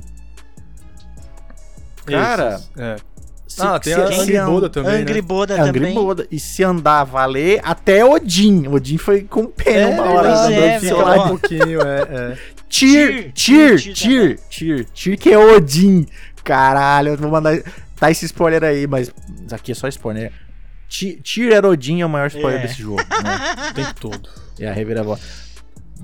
Cara, Esses, é. Se, Ah, tem se- a Angry an- Boda também, Angry né? Boda É, Angry também. Boda. E se andar a valer, até Odin. Odin foi com pena uma hora. é, fica lá um pouquinho, é, é. Tyr, Tyr, Tyr, Tyr Tyr, Tyr, que é Odin. Caralho, eu vou mandar. Tá esse spoiler aí, mas aqui é só spoiler. Ty- Tyr era Odin é o maior spoiler É. desse jogo, né? O tempo todo. É a reviravolta.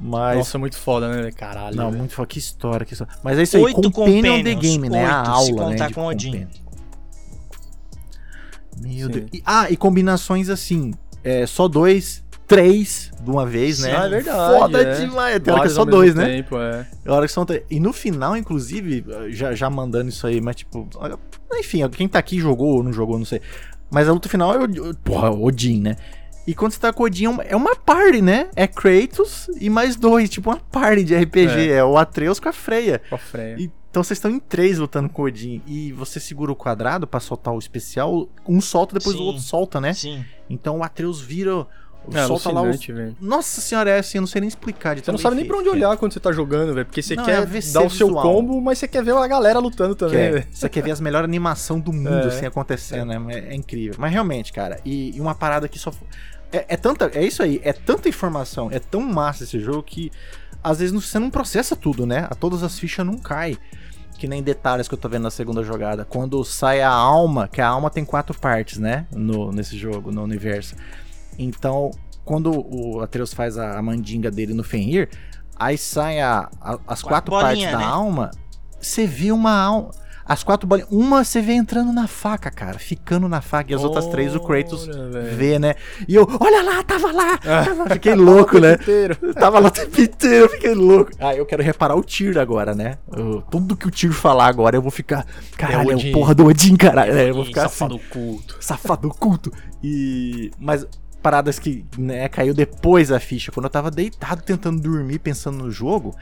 Mas. Nossa, é muito foda, né? Caralho. não, velho. muito foda. Que história, que história. Mas é isso aí, Oito Companion the Game, né? A oito, aula, né? de com Odin. Meu Sim. Deus. E- ah, e combinações assim. É, só dois, três de uma vez, né? Ah, é verdade. Foda é. demais. Tem hora que é só dois, né? Tempo, é. É hora que são três. E no final, inclusive, já, já mandando isso aí, mas tipo. Enfim, quem tá aqui jogou ou não jogou, não sei. Mas a luta final é o. Porra, Odin, né? E quando você tá com Odin, é uma, é uma party, né? É Kratos e mais dois, tipo uma party de RPG. É, o Atreus com a Freya. Com a freia. E- Então vocês estão em três lutando com o Odin. E você segura o quadrado pra soltar o especial. Um solta, depois Sim. o outro solta, né? Sim. Então o Atreus vira É, solta lá os... Nossa senhora, é assim, eu não sei nem explicar. de Você não sabe nem feito pra onde é. olhar quando você tá jogando, velho. Porque você Não, é quer AVC dar o seu visual. combo, mas você quer ver a galera lutando também, Quer. Você quer ver as melhores animação do mundo É. assim acontecendo, né? É, é incrível. Mas realmente, cara, e, e uma parada que só. É, é tanta. É isso aí, é tanta informação, é tão massa esse jogo que às vezes você não processa tudo, né? A todas as fichas não caem. Que nem detalhes que eu tô vendo na segunda jogada. Quando sai a alma, que a alma tem quatro partes, né? No, nesse jogo, no universo. Então, quando o Atreus faz a, a mandinga dele no Fenrir, aí sai a, a- as Quatro quatro partes bolinha, da né? alma. Você vê uma alma. As quatro bolinhas. Uma você vê entrando na faca, cara. Ficando na faca. E as outras três o Kratos velho. vê, né? E eu, olha lá, tava lá! Ah. Tava- Fiquei louco, né? Tava lá o tempo inteiro, fiquei louco. Ah, eu quero reparar o Tyr agora, né? Eu- tudo que o Tyr falar agora, eu vou ficar. Caralho, é, o porra do Odin, caralho. É, eu vou ficar assim, safado culto. safado culto. E. Mas paradas que, né, caiu depois a ficha. Quando eu tava deitado tentando dormir, pensando no jogo.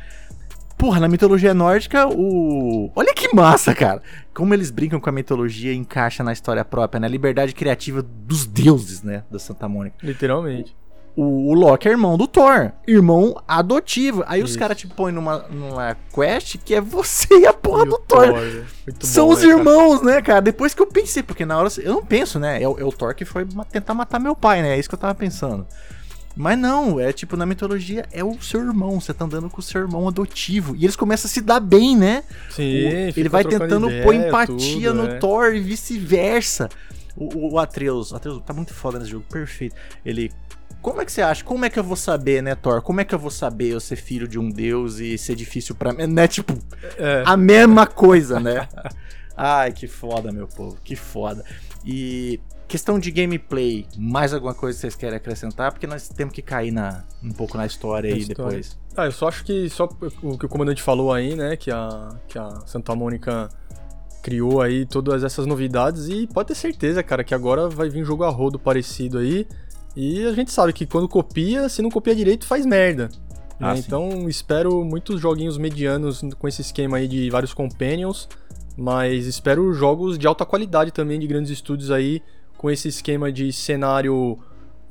Porra, na mitologia nórdica, o. Olha que massa, cara! Como eles brincam com a mitologia e encaixa na história própria, né? Liberdade criativa dos deuses, né? Da Santa Mônica. Literalmente. O, o Loki é irmão do Thor, irmão adotivo. Aí os Isso. caras te põem numa, numa quest que é você e a porra E do Thor. velho. Muito São bom, os né, cara? irmãos, né, cara? Depois que eu pensei, porque na hora eu não penso, né? É, o- é o Thor que foi tentar matar meu pai, né? É isso que eu tava pensando. Mas não, é tipo, na mitologia é o seu irmão, você tá andando com o seu irmão adotivo. E eles começam a se dar bem, né? Sim, O- ele vai tentando ideia, pôr empatia tudo, no é. Thor e vice-versa. O, o, o Atreus, o Atreus tá muito foda nesse jogo, perfeito. Ele. Como é que você acha? Como é que eu vou saber, né, Thor? Como é que eu vou saber eu ser filho de um deus e ser difícil pra mim? Né, tipo, É. a mesma coisa, né? Ai, que foda, meu povo, que foda. E questão de gameplay, mais alguma coisa que vocês querem acrescentar? Porque nós temos que cair na, um pouco na história Na aí história. depois. Ah, eu só acho que só o que o comandante falou aí, né, que a, que a Santa Mônica criou aí todas essas novidades e pode ter certeza, cara, que agora vai vir jogo a rodo parecido aí. E a gente sabe que quando copia, se não copia direito, faz merda. né? Ah, sim. então espero muitos joguinhos medianos com esse esquema aí de vários companions, mas espero jogos de alta qualidade também de grandes estúdios aí com esse esquema de cenário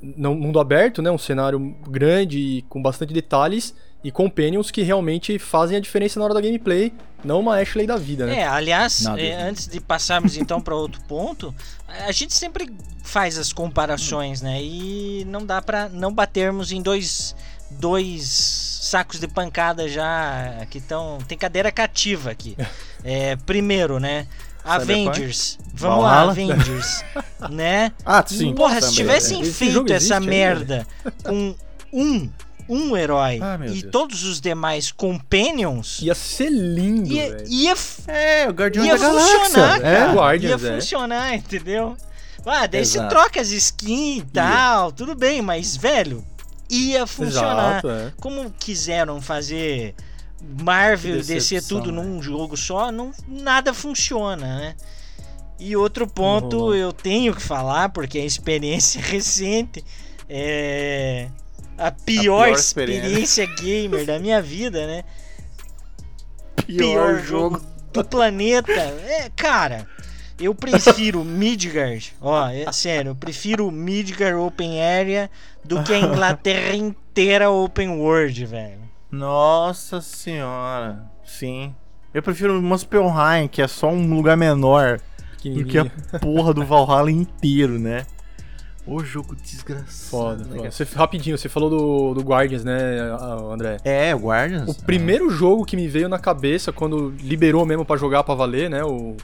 não mundo aberto, né, um cenário grande e com bastante detalhes e companions que realmente fazem a diferença na hora da gameplay, não uma Ashley da vida, né? É, aliás, Nada, é, antes de passarmos então para outro ponto, a gente sempre faz as comparações, né? E não dá pra não batermos em dois, dois sacos de pancada já que estão. Tem cadeira cativa aqui. É, primeiro, né? Cyberpunk? Avengers. Vamos Valhalla? lá, Avengers. né? Ah, sim. Porra, se tivessem é. Feito essa merda com um, um herói Ah, e Deus. todos os demais companions, Ia ser lindo, ia, velho. ia É, o Guardião ia da Galáxia. funcionar, é. cara. Guardians, ia é. funcionar, entendeu? Ah, daí você Exato. troca as skins e tal, tudo bem, mas, velho, ia funcionar. Exato, é. Como quiseram fazer Marvel e DC decepção, tudo né? num jogo só, não, nada funciona, né? E outro ponto eu tenho que falar, porque é experiência recente, é a pior, pior experiência. experiência. gamer da minha vida, né? Pior, pior jogo do planeta. É, cara, eu prefiro Midgard. Ó, é sério, eu prefiro Midgard Open Area do que a Inglaterra inteira Open World, velho. Nossa senhora. Sim. Eu prefiro Muspelheim, que é só um lugar menor do que a porra do Valhalla inteiro, né? O jogo desgraçado. Foda, né, foda. Você, rapidinho, você falou do, do Guardians, né, André? É, o Guardians. O primeiro jogo que me veio na cabeça quando liberou mesmo pra jogar pra valer, né, o,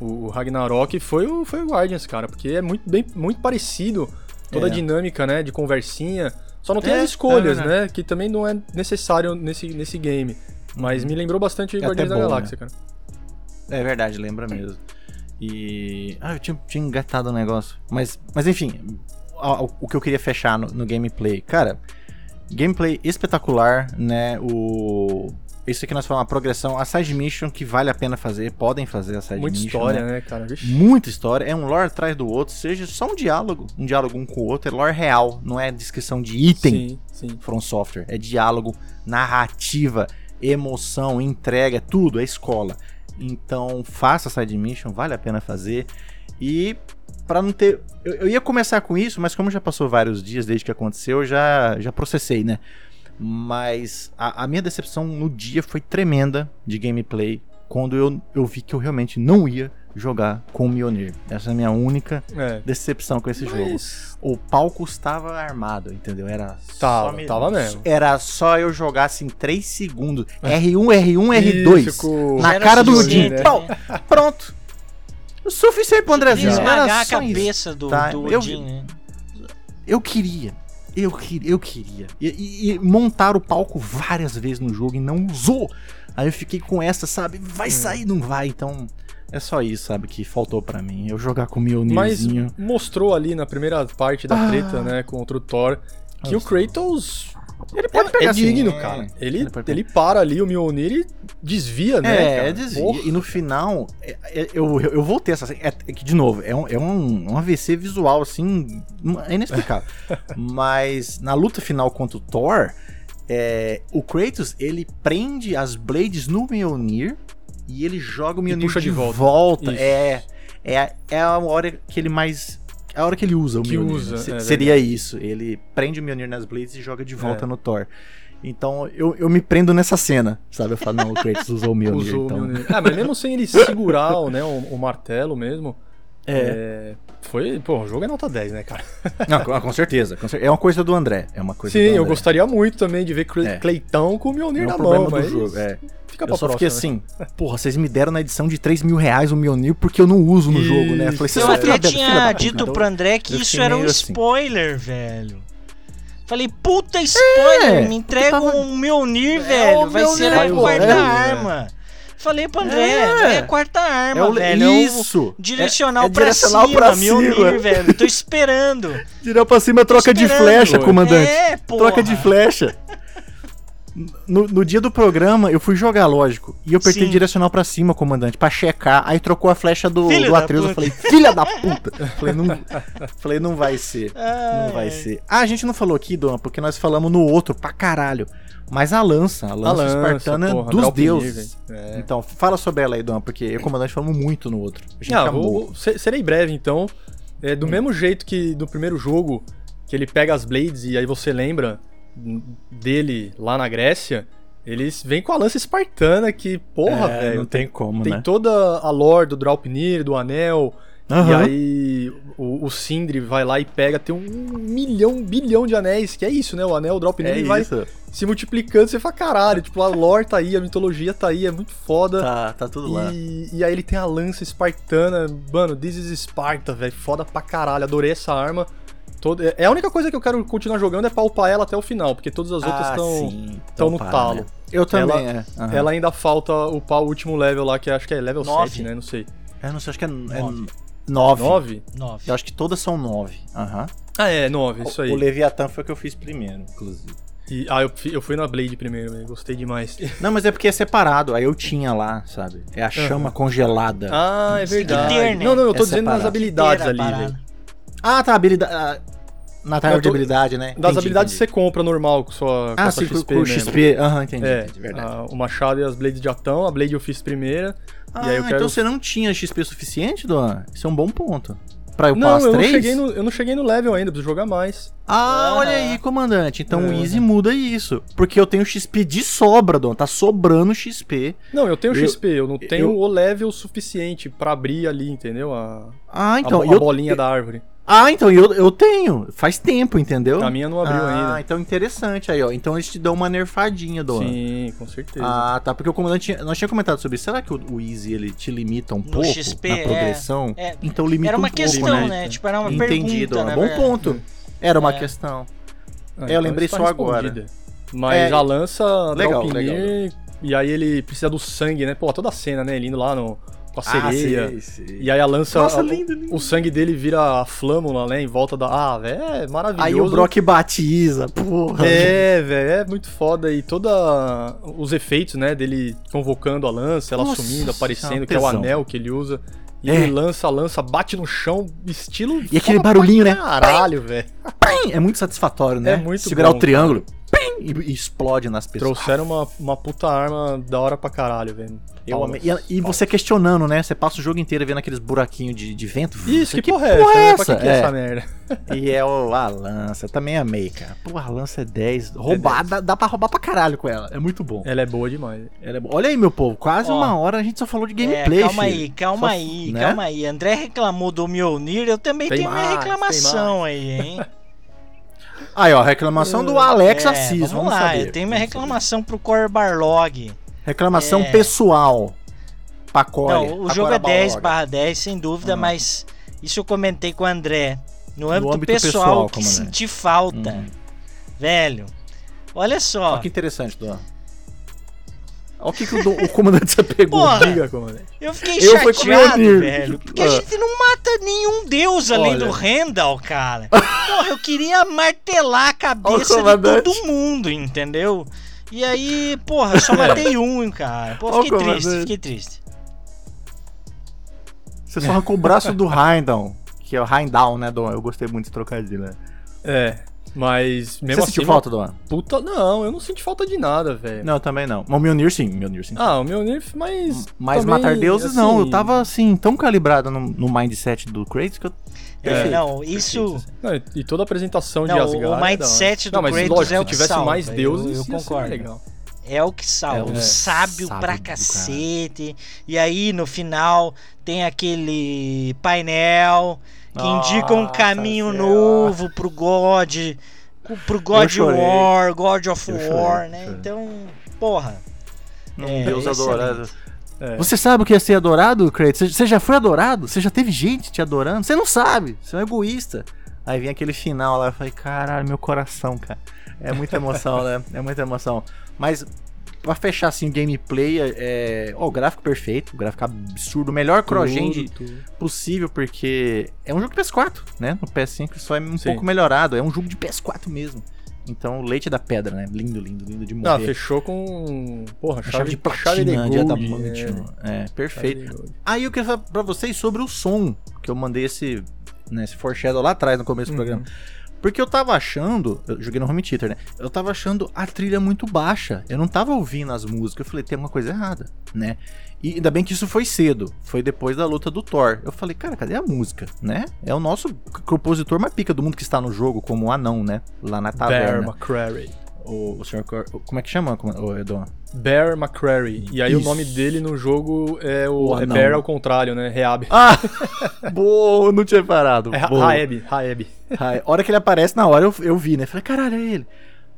o Ragnarok, foi o, foi o Guardians, cara, porque é muito, bem, muito parecido toda É. a dinâmica, né, de conversinha. Só não tem É, as escolhas, é né, que também não é necessário nesse, nesse game. Mas me lembrou bastante É Guardiões da bom, Galáxia, cara. É verdade, lembra mesmo. E. Ah, eu tinha, tinha engatado um negócio. Mas, mas enfim, a- o, o que eu queria fechar no, no gameplay. Cara, gameplay espetacular, né? O. Isso aqui nós falamos, a progressão, a side mission que vale a pena fazer, podem fazer a side Muita mission. história, né? né, cara? Vixe. Muita história, é um lore atrás do outro, seja só um diálogo, um diálogo um com o outro, é lore real, não é descrição de item Sim, sim. From Software, é diálogo, narrativa, emoção, entrega, é tudo, é escola. Então faça side mission, vale a pena fazer. E para não ter. Eu, eu, ia começar com isso, mas como já passou vários dias desde que aconteceu, eu já, já processei, né? Mas a, a minha decepção no dia foi tremenda de gameplay quando eu, eu vi que eu realmente não ia jogar com o Mjolnir. Essa é a minha única é. decepção com esse Mas... jogo. O palco estava armado, entendeu? Era tava, me... tava mesmo. Era só eu jogar assim 3 segundos. R1, R1, R2. Isso, na cara do Odin. Né? Pronto. O suficiente pro Andrezinho. Esmagar a cabeça do, tá? do Odin, eu, né? Eu queria. Eu, eu queria. E, e, e montar o palco várias vezes no jogo e não usou. Aí eu fiquei com essa, sabe? Vai hum. sair, não vai. Então, é só isso, sabe, que faltou para mim. Eu jogar com o Mjolnirzinho. Mas mostrou ali na primeira parte da ah. treta, né, contra o Thor, que Nossa. o Kratos ele pode é, pegar é digno, assim, cara. É, ele, ele, ele, para ali o Mjolnir e desvia, né? É, cara? desvia. Porra. E no final, é, é, eu, eu voltei essa. É, que, de novo, é um, é um, um AVC visual, assim. É inexplicável. Mas na luta final contra o Thor, é, o Kratos ele prende as Blades no Mjolnir e ele joga o Mjolnir de, de volta. volta. É, é, é a hora que ele mais. É a hora que ele usa o que Mjolnir. Usa, Se, é seria verdade. isso. Ele prende o Mjolnir nas Blades e joga de volta é. no Thor. Então eu, eu me prendo nessa cena, sabe? Eu falo, não, o Kratos usou o Mjolnir. Usou então. o Mjolnir. Ah, mas mesmo sem ele segurar né, o, o martelo mesmo. É. é. Foi, pô, o jogo é nota 10, né, cara? Não, com certeza. É uma coisa do André. É uma coisa Sim, eu gostaria muito também de ver é. Cleitão com o Mjolnir é um na mão, mas... do jogo, é. Fica eu só próxima, fiquei assim, né? porra, vocês me deram na edição de 3 mil reais o Mjolnir porque eu não uso no jogo, né? Eu, falei, eu até tinha dito pro André que isso era um assim. spoiler, velho. Falei, puta spoiler, é, me entrega tava... um Mjolnir, velho. vai ser a quarta arma. Falei pro André, é, é a quarta arma, é o, velho. Isso! É direcional, é, é pra direcional cima, pra cima. Mjolnir, velho. Tô esperando. Direcional pra cima, troca de flecha, comandante. É, porra. Troca de flecha. No, no, dia do programa, eu fui jogar, lógico. E eu apertei Sim. direcional pra cima, comandante, pra checar. Aí trocou a flecha do, do Atreus. Eu falei, filha da puta! falei, não, falei, não vai ser. Ai. Não vai ser. Ah, a gente não falou aqui, Dona, porque nós falamos no outro pra caralho. Mas a lança, a lança, a lança espartana porra, dos deuses. É. Então, fala sobre ela aí, Dom, porque eu e o comandante falamos muito no outro. Não, vou, serei breve, então. É, do hum. mesmo jeito que do primeiro jogo, que ele pega as Blades e aí você lembra dele lá na Grécia, eles vêm com a lança espartana que, porra, é, velho. Não tem, tem como, tem né? Tem toda a lore do Draupnir, do anel, Uhum. E aí o, o, Sindri vai lá e pega, tem um milhão, um bilhão de anéis, que é isso, né? O anel, o drop nele é vai se multiplicando, você fala, caralho, tipo, a lore tá aí, a mitologia tá aí, é muito foda. Tá, tá tudo e, lá. E aí ele tem a lança espartana, mano, this is Sparta, velho, foda pra caralho, adorei essa arma. Todo, é a única coisa que eu quero continuar jogando é palpar ela até o final, porque todas as outras estão ah, no talo. Né? Eu também, ela, é. Uhum. ela ainda falta upar o último level lá, que acho que é level 9. 7, né? Não sei. É, não sei, acho que é, é Nove. Nove? Nove. Eu acho que todas são nove. Aham. Uhum. Ah, é, nove, isso aí. O Leviathan foi o que eu fiz primeiro, inclusive. E, ah, eu, eu fui na Blade primeiro, eu gostei demais. Não, mas é porque é separado, aí eu tinha lá, sabe? É a chama uhum. congelada. Ah, é verdade. Não, não, eu tô é dizendo separado. nas habilidades ali, velho. Ah, tá, habilidade. Ah, na tabela de habilidade, né? Das entendi, habilidades entendi. você compra normal com sua ah, sim, XP. Com o XP, aham, uhum, entendi, é, entendi, verdade. A, o machado e as blades de atão, a blade eu fiz primeira. Ah, eu quero... então você não tinha XP suficiente, Doan? Isso é um bom ponto. Pra upar não, as eu três? Não cheguei no, eu não cheguei no level ainda, preciso jogar mais. Ah, ah. olha aí, comandante. Então o Easy muda isso. Porque eu tenho XP de sobra, Dom. Tá sobrando XP. Não, eu tenho eu, XP, eu não tenho eu... o level suficiente para abrir ali, entendeu? A, ah, então. A, a bolinha da árvore. Ah, então eu, eu tenho. Faz tempo, entendeu? A minha não abriu ah, ainda. Ah, então interessante aí, ó. Então eles te dão uma nerfadinha, Dona. Sim, com certeza. Ah, tá. Porque o comandante. Nós tínhamos comentado sobre isso. Será que o, o Easy ele te limita um no pouco XP, na é. progressão? É, é, então limita Era uma um questão, pouco, né? né? Tipo, era uma Entendido, pergunta. Né, bom ponto. Era uma é. questão. Ah, é, eu então lembrei só agora. Mas é, a lança legal, legal. E aí ele precisa do sangue, né? Pô, toda a cena, né? Ele indo lá no com a ah, sereia. E aí a lança. Nossa, lindo, lindo. O sangue dele vira a flâmula, né? Em volta da. Ah, velho, é maravilhoso. Aí o Brock batiza, porra. É, velho, é muito foda. E toda. Os efeitos, né? Dele convocando a lança, ela Nossa, sumindo, aparecendo, que é o anel que ele usa. E é. ele lança a lança, bate no chão, estilo. E aquele barulhinho, né? Caralho, velho. É muito satisfatório, né? É muito Segurar bom, o triângulo. e, e explode nas pessoas. Trouxeram uma, uma puta arma da hora pra caralho, velho. Eu amei. E, e você questionando, né? Você passa o jogo inteiro vendo aqueles buraquinhos de, de vento. Isso, que, que porra é essa? é né? essa? Pra que, que é É. essa merda? E é o, a lança. Também amei, cara. Pô, a lança é 10. Roubar, dá, dá pra roubar pra caralho com ela. É muito bom. Ela é boa demais. Ela é bo- Olha aí, meu povo. Quase Ó. uma hora a gente só falou de gameplay, é, calma filho. aí, calma Só- aí, né? calma aí. André reclamou do Mjolnir, eu também Tem tenho minha mais, reclamação aí, hein? Aí, ó, reclamação do Alex É, Assis. Vamos, lá, saber. eu tenho minha Vamos saber. reclamação pro Core Barlog. Reclamação É. pessoal. Pacore. Não, o jogo é 10 barra 10, sem dúvida, Ah. mas isso eu comentei com o André. No âmbito, âmbito pessoal, pessoal, que senti falta. Hum. Velho, olha só. Olha que interessante, Duan. Olha o que, que o, do- o comandante você pegou. Porra. Diga, comandante. Eu fiquei Eu chateado, velho. Porque a Ah. gente não mata nenhum deus além Olha. do Randall, cara. Porra, eu queria martelar a cabeça de todo mundo, entendeu? E aí, porra, eu só matei um, cara. Pô, fiquei triste, comandante. fiquei triste. Você só arrancou o braço do Heimdall. Que é o Heimdall, né, Duan? Eu gostei muito desse trocadilho, né? É, mas mesmo Você assim. sentiu falta, Duan? Puta, não, eu não senti falta de nada, velho. Não, eu também não. Mas o Mjolnir sim, Mjolnir sim. Ah, o meu nerf, mas. Mas também, matar deuses assim, não, eu tava assim, tão calibrado no, no mindset do Kratos que eu. É, não, isso. Não, e- toda a apresentação de Não, Asgard. o é hora. mindset do Não, mas Kratos lógico, é o se que tivesse salva, mais eu- deuses, eu ser concordo. legal. É o que salva. É o sábio sábio pra do cara. cacete. E aí, no final, tem aquele painel que indica um Nossa caminho Senhora. novo pro God. Pro God. War, God of Eu chorei, War, né? chorei. Então, porra. Um É, Deus excelente. adorado. É. Você sabe o que é ser adorado, Kratos? Você- Você já foi adorado? Você já teve gente te adorando? Você não sabe, você é um egoísta. Aí vem aquele final lá, eu falei, caralho, meu coração, cara. É muita emoção, né? É muita emoção. Mas, pra fechar assim o gameplay, é. é- Ó, o gráfico perfeito, o gráfico absurdo, o melhor crossgen possível, porque é um jogo de PS4, né? No PS5 só é um Sim. pouco melhorado, é um jogo de PS4 mesmo. Então, o leite da pedra, né? Lindo, lindo, lindo de morrer. fechou com. Porra, chave, chave de chave platina, de gold, diamante. é. É, perfeito. Chave. Aí eu queria falar pra vocês sobre o som, que eu mandei esse, né, esse foreshadow lá atrás no começo do Uhum. programa. Porque eu tava achando, eu joguei no home theater, né? Eu tava achando a trilha muito baixa. Eu não tava ouvindo as músicas. Eu falei, tem alguma coisa errada, né? E ainda bem que isso foi cedo. Foi depois da luta do Thor. Eu falei, cara, cadê a música, né? É o nosso compositor mais pica do mundo que está no jogo, como o anão, né? Lá na Bear taverna. McCrary. O, o senhor, como é que chama, o Edon? Bear McCrary. E aí o Isso. nome dele no jogo é o. O é. Bear ao contrário, né? Reab. Ah! Boa, não tinha parado. É Ra- Boa. Raeb, Raeb. A hora que ele aparece na hora eu, eu vi, né? Falei, caralho, é ele.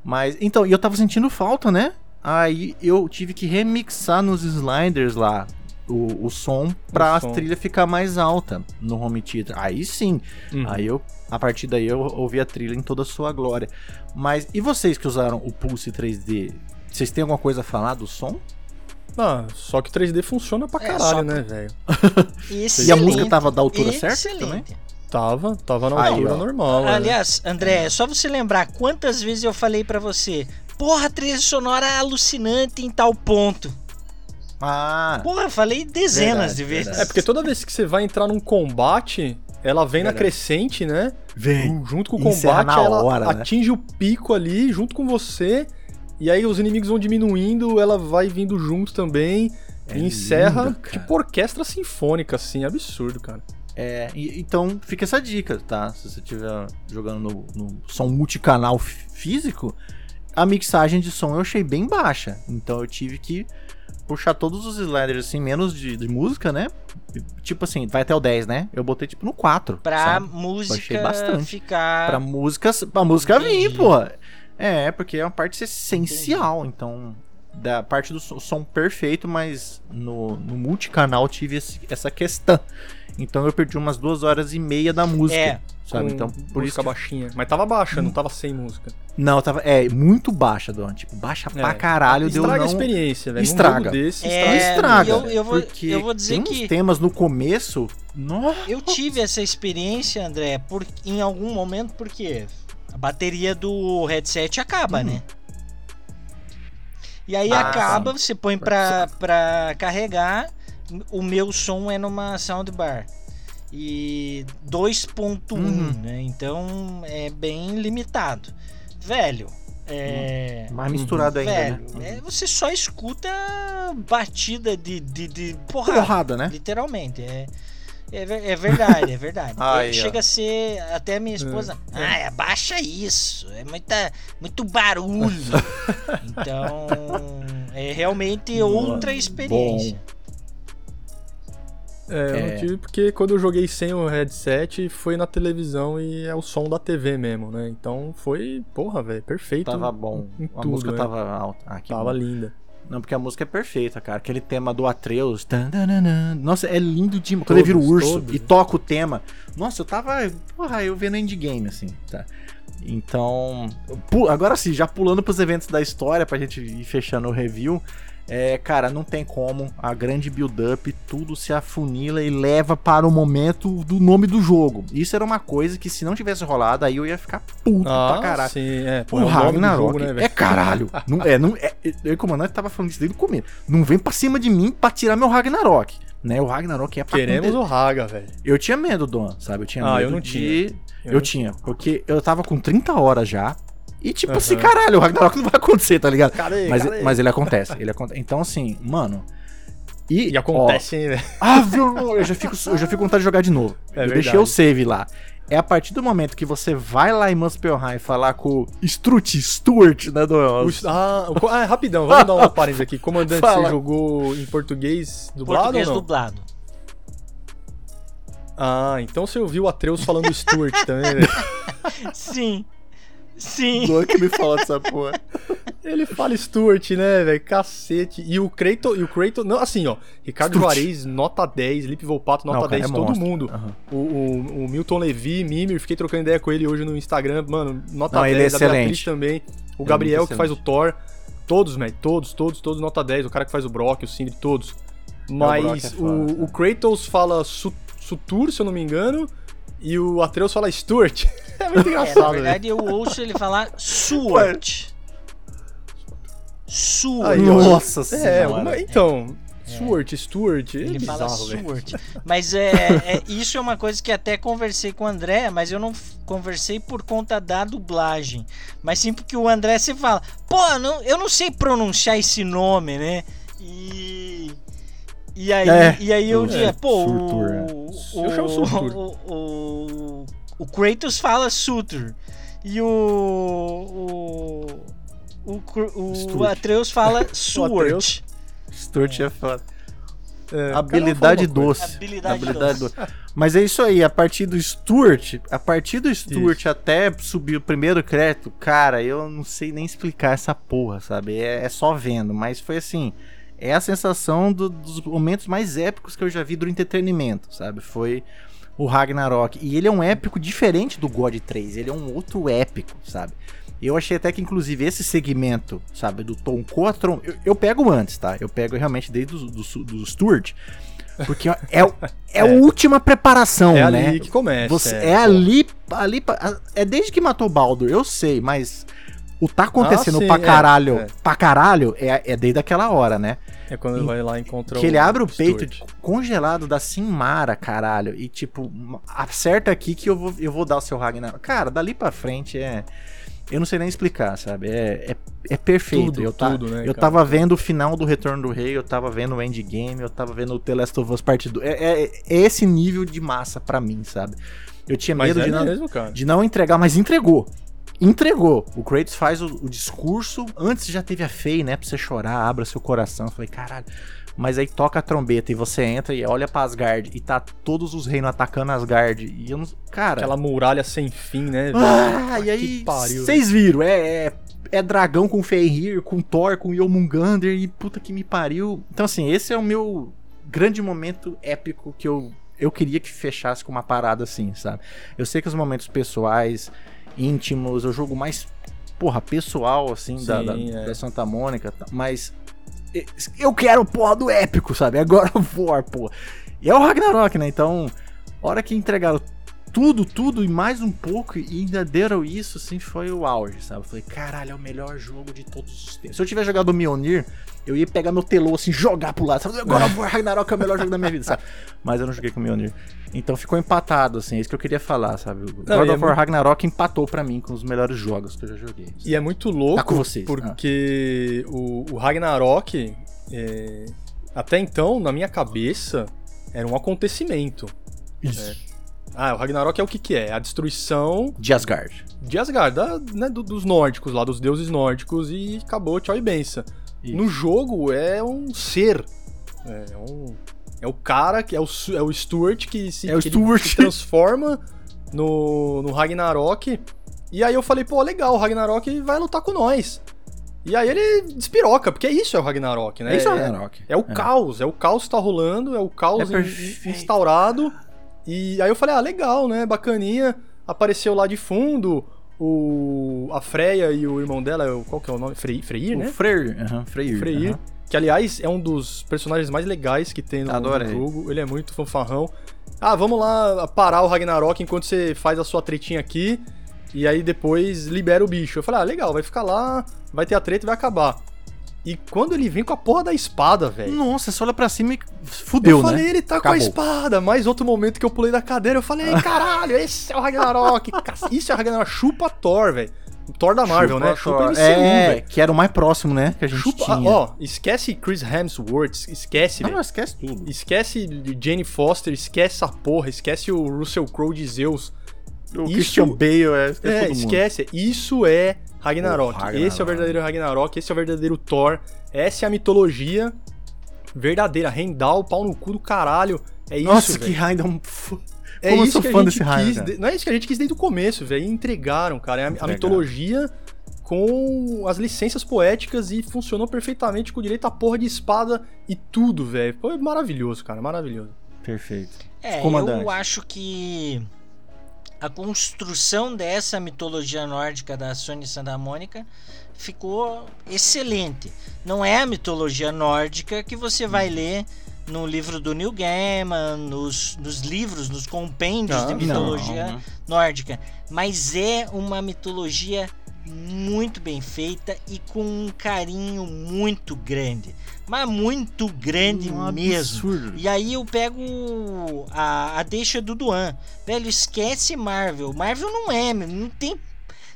Mas, então, e eu tava sentindo falta, né? Aí eu tive que remixar nos sliders lá o, o som pra O a trilha ficar mais alta no home theater. Aí sim. Uhum. Aí eu, a partir daí eu ouvi a trilha em toda a sua glória. Mas, e vocês que usaram o Pulse 3D? Vocês têm alguma coisa a falar do som? Ah, só que 3D funciona pra É, caralho, só- né, velho? E a música tava da altura certa Excelente. também? Tava, tava na Aí, altura ó. normal. né? Aliás, André, é só você lembrar quantas vezes eu falei pra você, porra, a trilha sonora é alucinante em tal ponto. Ah, Porra, eu falei dezenas Verdade, de vezes. verdade. É porque toda vez que você vai entrar num combate, ela vem na Verdade. crescente, né? vem. Junto com o combate, na ela hora, né? atinge o pico ali junto com você. E aí os inimigos vão diminuindo, ela vai vindo junto também. É e encerra lindo, tipo orquestra sinfônica, assim, absurdo, cara. É, e- então fica essa dica, tá? Se você estiver jogando no, no som multicanal físico, a mixagem de som eu achei bem baixa. Então eu tive que puxar todos os sliders assim, menos de, de música, né? Tipo assim, vai até o 10, né? Eu botei tipo no 4. Pra sabe? música bastante. ficar. Pra músicas, pra música vir, Entendi. pô. É, porque é uma parte essencial, então da parte do som, som perfeito, mas no, no multicanal tive esse- essa questão. Então eu perdi umas duas horas e meia da música, É, sabe? Com Então por isso música que- baixinha. Mas tava baixa, não tava sem música. não tava é muito baixa, Don, tipo baixa pra É. caralho, deu Estraga não a experiência, velho. Estraga. jogo desse, É, estraga. estraga. eu- eu vou- porque eu vou dizer tem que- uns temas no começo, nossa, Eu tive essa experiência, André, por, em algum momento, porque a bateria do headset acaba, Uhum. né? E aí Ah, acaba, você põe pra, pra carregar. O meu som é numa soundbar. E 2.1, Uhum. né? Então é bem limitado. Velho, É. Mais misturado ainda, Velho, né? é, você só escuta batida de, de, de porrada. Porrada, né? Literalmente. É, é, é verdade, é verdade. Aí, É, ó. Chega a ser. Até minha esposa. Ah, abaixa isso. É muita, muito barulho. então. É realmente outra experiência. É, eu É. não tive porque quando eu joguei sem o headset foi na televisão e é o som da TV mesmo, né? Então foi, porra, velho, perfeito. Tava bom. em a tudo, música né? tava alta. Ah, Tava bom. linda. Não, porque a música é perfeita, cara. Aquele tema do Atreus. tan, tan, tan, tan. Nossa, é lindo demais. Quando ele vira o urso todos. e toca o tema. Nossa, eu tava. Porra, eu vendo endgame, assim, tá? Então. Agora sim, já pulando pros eventos da história pra gente ir fechando o review. É, cara, não tem como. A grande build-up, tudo se afunila e leva para o momento do nome do jogo. Isso era uma coisa que, se não tivesse rolado, aí eu ia ficar puto pra caralho. sim, é. Pô, O é o Ragnarok jogo, né, é caralho. não, é, não, é, eu e o comandante tava falando isso desde o começo. Não vem pra cima de mim pra tirar meu Ragnarok. Né? O Ragnarok é pra Queremos o Raga, velho. Eu tinha medo, Dom, sabe? Eu tinha Ah, medo eu não de... tinha. Eu, tinha, porque eu tava com 30 horas já. E tipo assim, Aham. caralho, o Ragnarok não vai acontecer, tá ligado? Cadê, Mas, cadê? mas ele acontece, ele acontece. Então assim, mano... E, E acontece, hein, velho? Ah, viu? Eu já fico, eu já fico com vontade de jogar de novo. É eu verdade. deixei o save lá. É a partir do momento que você vai lá em Muspelheim falar com o Strut, Stuart, né, do... O- ah, ah, rapidão, vamos dar uma parênteses aqui. Comandante, Fala. você jogou em português dublado Português ou não? dublado. Ah, então você ouviu o Atreus falando Stuart também, velho. Sim. Sim. Doa que me fala dessa porra. Ele fala Stuart, né, velho? Cacete. E o Kratos, e o Kratos, não, assim, ó, Ricardo Stuart. Juarez, nota 10, Lipe Volpato, nota Não, cara, 10, é todo monstro. mundo. Aham. O, o, o Milton Levi, Mimir, fiquei trocando ideia com ele hoje no Instagram, mano, nota Não, 10, ele é a Beatriz excelente. também. O é Gabriel, muito que faz o Thor, todos, velho, todos, todos, todos nota 10. O cara que faz o Brock, o Sindri, todos. Mas é foda, o, cara. o Kratos fala Su- Sutur, se eu não me engano, e o Atreus fala Stuart. é muito É, na engraçado, verdade, eu ouço ele falar. Aí, ó. Nossa É, senhora. alguma- então, Stuart, Stuart, é Ele fala bizarro, velho. Suart. Mas é, é- isso é uma coisa que até conversei com o André, mas eu não conversei por conta da dublagem. Mas sim porque o André se fala, pô, não, eu não sei pronunciar esse nome, né? E. E aí, É. e aí eu É, dizia, pô, Surtur, é. o, Eu chamo Surtur. o, o, o Kratos fala Sutur. E o. O, o, o Stuart. Atreus fala. Suart. Stuart é foda. É, Habilidade uma coisa. doce. Habilidade doce. doce. Mas é isso aí, a partir do Stuart, a partir do Stuart até subir o primeiro crédito, cara, eu não sei nem explicar essa porra, sabe? É, é só vendo, mas foi assim, é a sensação do- dos momentos mais épicos que eu já vi do entretenimento, sabe? Foi o Ragnarok. E ele é um épico diferente do God 3, ele é um outro épico, sabe? Eu achei até que, inclusive, esse segmento, sabe, do Tom Cotron, eu, eu pego antes, tá? Eu pego realmente desde do, do, do Stuart, porque é, é, é a última preparação, É né? ali que começa. Você, é, é, ali, ali, é desde que matou o Baldur, eu sei, mas o tá acontecendo Ah, sim, pra é, caralho, é. pra caralho, é, é desde aquela hora, né? É quando ele vai lá e encontra que ele abre o Stuart. peito congelado da Sinmara, caralho, e tipo, acerta aqui que eu vou, eu vou dar o seu Ragnar. Cara, dali pra frente é. Eu não sei nem explicar, sabe? É, é, é perfeito. Tudo, eu, ta- tudo, né, eu cara? tava vendo o final do Retorno do Rei, eu tava vendo o Endgame, eu tava vendo o The Last of Us Part 2. É, é- é esse nível de massa pra mim, sabe? Eu tinha medo é de não, mesmo, cara. de não entregar, mas entregou. Entregou. O Kratos faz o, o discurso. Antes já teve a Fei, né? Pra você chorar, abra seu coração. Eu falei, caralho. Mas aí toca a trombeta e você entra e olha pra Asgard e tá todos os reinos atacando Asgard. E eu não. Cara. Aquela muralha sem fim, né? velho? Ah, e aí. Vocês viram? É, é, é dragão com Fenrir, com Thor, com Yomungander e puta que me pariu. Então, assim, esse é o meu grande momento épico que eu, eu queria que fechasse com uma parada assim, sabe? Eu sei que os momentos pessoais, íntimos, eu jogo mais, porra, pessoal, assim, da, da, Sim, é. da Santa Mônica, tá? mas eu quero, porra, do épico, sabe? Agora eu vou, porra. E é o Ragnarok, né? Então, hora que entregaram tudo, tudo e mais um pouco, e ainda deram isso, assim, foi o auge, sabe? Eu falei, caralho, é o melhor jogo de todos os tempos. Se eu tivesse jogado o Mjolnir, eu ia pegar meu telô, assim, jogar pro lado, sabe? Agora o Ragnarok é o melhor jogo da minha vida, sabe? Mas eu não joguei com o Mjolnir. Então ficou empatado, assim, é isso que eu queria falar, sabe? O God e é of War Ragnarok empatou pra mim com os melhores jogos que eu já joguei. E é muito louco Tá com vocês. porque o, o Ragnarok, é, até então, na minha cabeça, era um acontecimento. Isso. Ah, o Ragnarok é o que que é? A destruição De Asgard. de Asgard, da- né, do- dos nórdicos lá, dos deuses nórdicos, e acabou, tchau e benção. Isso. No jogo é um ser. É um. É o cara que é o, é o Stuart que se, É que se transforma no, no Ragnarok. E aí eu falei, pô, legal, o Ragnarok vai lutar com nós. E aí ele despiroca, porque é isso é o Ragnarok, né? É isso, é o Ragnarok. É o caos, é o caos que tá rolando, é o caos É instaurado. E aí eu falei, ah, legal, né? Bacaninha. Apareceu lá de fundo o a Freya e o irmão dela, o- qual que é o nome? Frey, Freyr, O né? Freyr, aham, Freyr. Freyr, aham. que aliás é um dos personagens mais legais que tem no, no jogo. Ele é muito fanfarrão. Ah, vamos lá parar o Ragnarok enquanto você faz a sua tretinha aqui. E aí depois libera o bicho. Eu falei, ah, legal, vai ficar lá, vai ter a treta e vai acabar. E quando ele vem com a porra da espada, velho. Nossa, você olha pra cima e fudeu, eu falei, né? ele tá com Acabou. a espada. Mais outro momento que eu pulei da cadeira, eu falei, caralho, esse é o Ragnarok. Isso é o Ragnarok. Chupa Thor, velho. Thor da Marvel, né? Chupa MCU, é, velho. que era o mais próximo, né? Que a gente Chupa, tinha. ó, esquece Chris Hemsworth, esquece, não, velho. esquece tudo. Esquece Jane Foster, esquece essa porra, esquece o Russell Crowe de Zeus. O Isso- Christian Bale, é, esquece É, todo mundo. esquece. Isso é Ragnarok. Ragnarok. Esse é o verdadeiro Ragnarok, esse é o verdadeiro Thor. Essa é a mitologia verdadeira. Rendal, pau no cu do caralho. É isso, Nossa, velho. que um f- É Como eu isso sou que fã a desse cara. de- Não é isso que a gente quis desde o começo, velho. E Entregaram, cara. É a- a, Entregaram. mitologia com as licenças poéticas e funcionou perfeitamente com direito à porra de espada e tudo, velho. Foi maravilhoso, cara. Maravilhoso. Perfeito. É, Comandante. eu acho que a construção dessa mitologia nórdica da Sony Santa Mônica ficou excelente. Não é a mitologia nórdica que você vai ler no livro do Neil Gaiman, nos, nos livros, nos compêndios Ah, de não. mitologia nórdica, mas é uma mitologia muito bem feita e com um carinho muito grande, mas muito grande Um mesmo. absurdo. E aí eu pego a, a deixa do Duan. Velho, esquece Marvel. Marvel não é, não tem.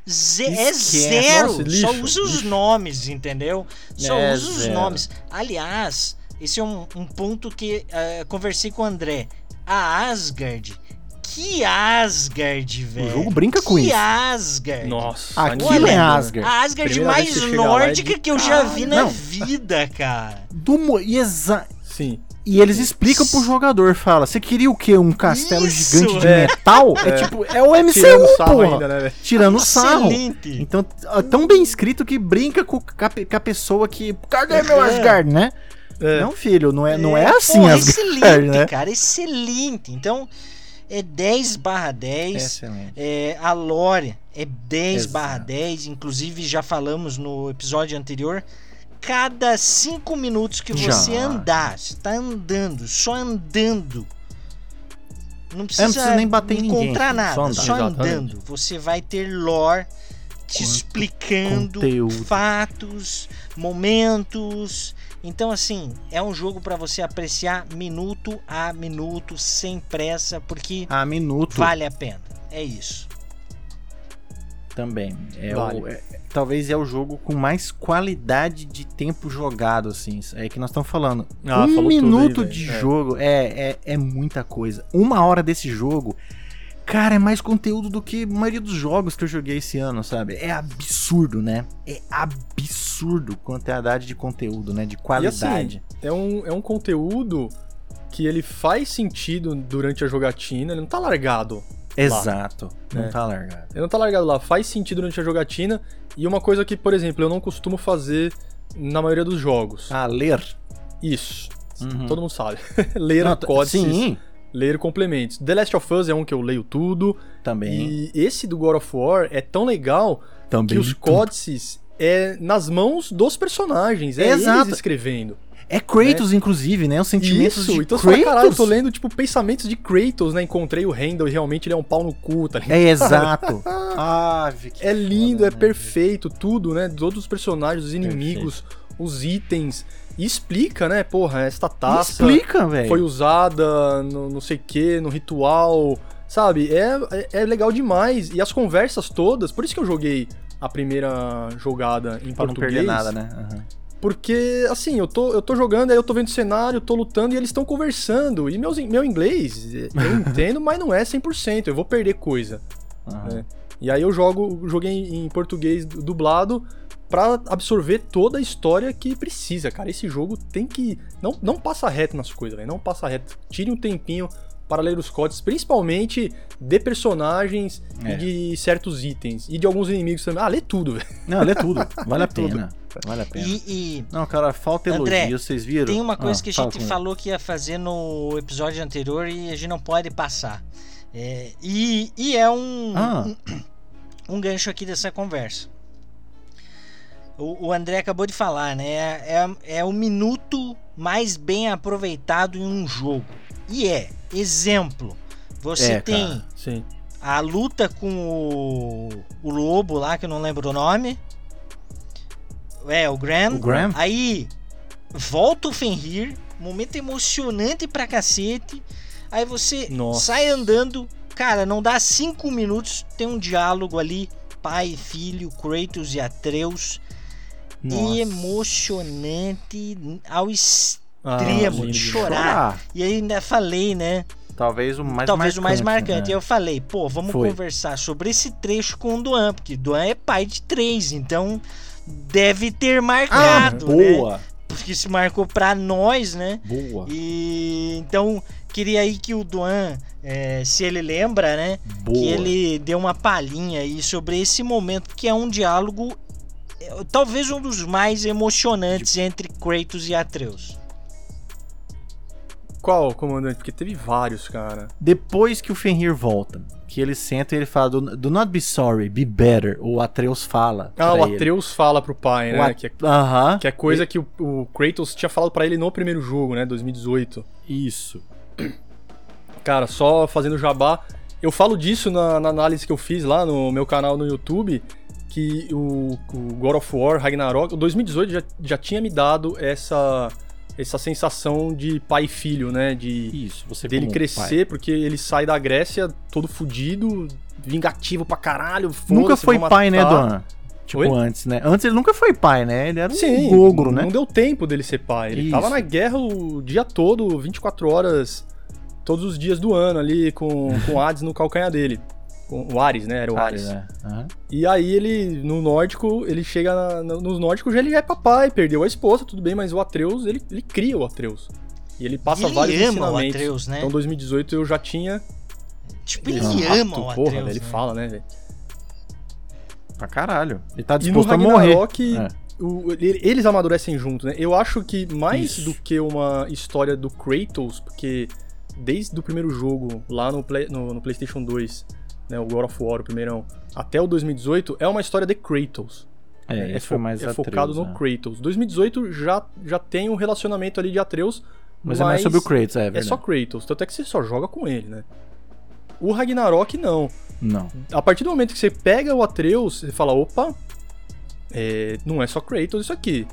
ze- é zero. Nossa, lixo, Só usa os lixo. nomes, entendeu? Só É usa os zero. nomes. Aliás, esse é um, um ponto que eh, conversei com o André. A Asgard. Que Asgard, velho. jogo brinca com que isso. Asgard. Nossa. Aquilo é? Asgard. A Asgard Primeira mais que é nórdica de que eu já vi na Não. vida, cara. Do mo- exa- Sim. e eles explicam pro jogador, fala, você queria o quê? Um castelo Isso, gigante de é. metal? É. tipo, é o MCU, Tirando sarro ainda, né? Tirando sarro. Excelente. Então, é tão bem escrito que brinca com, com a, pessoa que. Cadê meu É. Asgard, né? É. Não, filho, não é, não é, É, assim pô, Asgard, excelente, né? cara, excelente. Então, é 10 barra 10. Excelente. É, a lore é 10 Exato. barra 10. Inclusive, já falamos no episódio anterior. Cada 5 minutos que Já. você andar, você tá andando, só andando. Não precisa, precisa nem bater em ninguém, encontrar filho, nada, só só, andar. Exatamente. andando. Você vai ter lore te Quanto explicando conteúdo. fatos, momentos. Então, assim, é um jogo pra você apreciar minuto a minuto, sem pressa, porque A minuto vale a pena. É isso. também. É Vale. o, é- talvez é o jogo com mais qualidade de tempo jogado, assim. É que nós estamos falando. Ah, um aí, minuto velho. de É. jogo é, é, é muita coisa. Uma hora desse jogo. Cara, é mais conteúdo do que a maioria dos jogos que eu joguei esse ano, sabe? É absurdo, né? É absurdo a quantidade de conteúdo, né? De E qualidade. assim, é um, é um conteúdo que ele faz sentido durante a jogatina, ele não tá largado. Exato. Não É. tá largado. Ele não tá largado lá, faz sentido durante a jogatina. E uma coisa que, por exemplo, eu não costumo fazer na maioria dos jogos. Ah, ler. Isso. Uhum. Todo mundo sabe. ler Não, códices, Sim, ler complementos. The Last of Us é um que eu leio tudo. também. E esse do God of War é tão legal também. que os códices é nas mãos dos personagens. É Exato. eles escrevendo. É Kratos, inclusive, né? Os sentimentos Isso, de então Kratos. fala, caralho, eu tô lendo, tipo, pensamentos de Kratos, né? Encontrei o Randall e realmente ele é um pau no cu, tá ligado? É exato. ah, Vicky. É lindo, Foda, é né, perfeito, tudo, né? Todos os personagens, os inimigos, os itens. E explica, né? Porra, esta taça Explica, velho. foi usada no não sei o que, no ritual. Sabe? É, é, é legal demais. E as conversas todas, por isso que eu joguei a primeira jogada em Pra não português. perder nada, né? Aham. Porque, assim, eu tô, eu tô jogando, aí eu tô vendo o cenário, tô lutando e eles estão conversando. E meus, meu inglês, eu entendo, mas não é 100%. Eu vou perder coisa. aham. É. E aí eu jogo, joguei em português dublado pra absorver toda a história que precisa, cara. Esse jogo tem que. Não, não passa reto nas coisas, velho. Não passa reto. Tire um tempinho para ler os códigos, principalmente de personagens É. e de certos itens. E de alguns inimigos também. Ah, lê tudo, velho. Não, lê tudo. Vale a pena. Vale a pena. E, e Não, cara, falta André, elogio, vocês viram? tem uma coisa Ah, que a gente comigo. falou que ia fazer no episódio anterior e a gente não pode passar. É, e, e é um, Ah. um, um gancho aqui dessa conversa. O, o André acabou de falar, né? É, é o minuto mais bem aproveitado em um jogo. E é, exemplo. Você É, tem cara. Sim. a luta com o, o lobo lá, que eu não lembro o nome. É, o Graham. O Graham? Aí volta o Fenrir, momento emocionante pra cacete. Aí você Nossa. sai andando, cara, não dá cinco minutos, tem um diálogo ali, pai e filho, Kratos e Atreus. Nossa. Emocionante ao extremo Ah, de chorar. E aí ainda falei, né? Talvez o mais Talvez o mais marcante. né? E eu falei, pô, vamos Foi. conversar sobre esse trecho com o Duan, porque Duan é pai de três, então deve ter Ah, marcado, né? boa. Porque se marcou pra nós, né? Boa. E então queria aí que o Duan, é, se ele lembra, né? Boa. Que ele deu uma palhinha aí sobre esse momento, que é um diálogo, talvez um dos mais emocionantes entre Kratos e Atreus. Qual, comandante? Porque teve vários, cara. Depois que o Fenrir volta, que ele senta e ele fala do, do not be sorry, be better. O Atreus fala. Ah, pra o ele. Atreus fala pro pai, né? At- Que, é, Aham. que é coisa que o, o Kratos tinha falado pra ele no primeiro jogo, né? 2018. Isso. Cara, só fazendo jabá. Eu falo disso na, na análise que eu fiz lá no meu canal no YouTube. Que o, o God of War Ragnarok, o 2018 já, já tinha me dado essa, essa sensação de pai e filho, né? De, Isso. Você dele crescer, porque ele sai da Grécia todo fudido, vingativo pra caralho. pai. Nunca foi pai, né. Dona? Tipo, Oi? antes, né? Antes ele nunca foi pai, né? Ele era um Sim, ogro, né? não deu tempo dele ser pai. Ele Isso. tava na guerra o dia todo, 24 horas, todos os dias do ano ali, com, com o Hades no calcanhar dele. O Ares, né? Era o Ares. né? Aham. E aí ele, no nórdico, ele chega na, na- nos nórdicos, já ele é papai, perdeu a esposa, tudo bem, mas o Atreus, ele, ele cria o Atreus. E ele passa E ele vários ama o ensinamentos. Atreus, né? Então 2018 eu já tinha Tipo, ele esse ama ato, o porra, Atreus. ele né? fala, né, velho? Pra caralho. Ele tá E no disposto a morrer. Ragnarok, É. o- ele- eles amadurecem junto, né? Eu acho que mais Isso. do que uma história do Kratos, porque desde o primeiro jogo, lá no, Play- no- no PlayStation 2, né, o God of War, o primeirão, até o 2018, é uma história de Kratos. É, esse fo- foi mais é Atreus, focado no né? Kratos. 2018 já, já tem um relacionamento ali de Atreus, Mas, é mais sobre o Kratos, é é verdade. só Kratos. Tanto é que você só joga com ele, né? O Ragnarok, não. Não. A partir do momento que você pega o Atreus, você fala, opa, é, não é só Kratos isso aqui.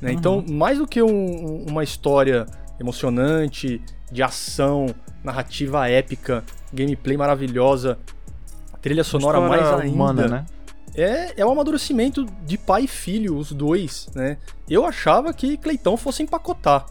né? Uhum. Então, mais do que um- uma história emocionante, de ação, narrativa épica, gameplay maravilhosa, trilha sonora mais ainda. humana, né? É, é um amadurecimento de pai e filho, os dois, né? Eu achava que Cleitão fosse empacotar.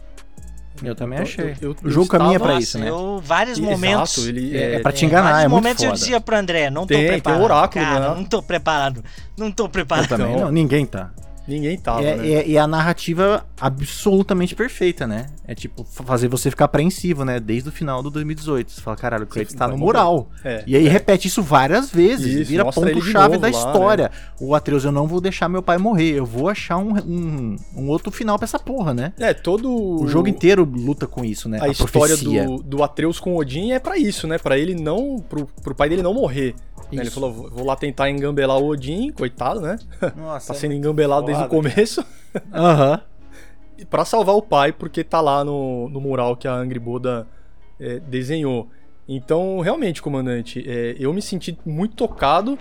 Eu também achei. eu- eu- o jogo eu caminha pra isso, né? eu vários Exato, momentos. ele É, é, pra te enganar, vários é muito momentos eu foda. dizia pro André, não tô Tem, tem preparado. oráculo, cara, né? não tô preparado. Não tô preparado. Eu também Então, não, ninguém tá. Ninguém tava, É, né? é- e a narrativa absolutamente perfeita, né? É tipo, fa- fazer você ficar apreensivo, né? Desde o final do 2018. Você fala, caralho, o Kratos tá no mural. É, E aí é. repete isso várias vezes. Isso, vira ponto-chave da lá, né? história. O Atreus, eu não vou deixar meu pai morrer. Eu vou achar um, um, um outro final pra essa porra, né? É, todo O jogo inteiro luta com isso, né? a, história profecia. do, do Atreus com Odin é pra isso, né? Pra ele não. Pro, pro pai dele não morrer. Né? Ele Isso. falou: vou lá tentar engambelar o Odin, coitado, né? Nossa, Tá é sendo engambelado desde o começo. Aham. para salvar o pai, porque tá lá no, no mural que a Angry Boda é, desenhou. Então, realmente, comandante, é, eu me senti muito tocado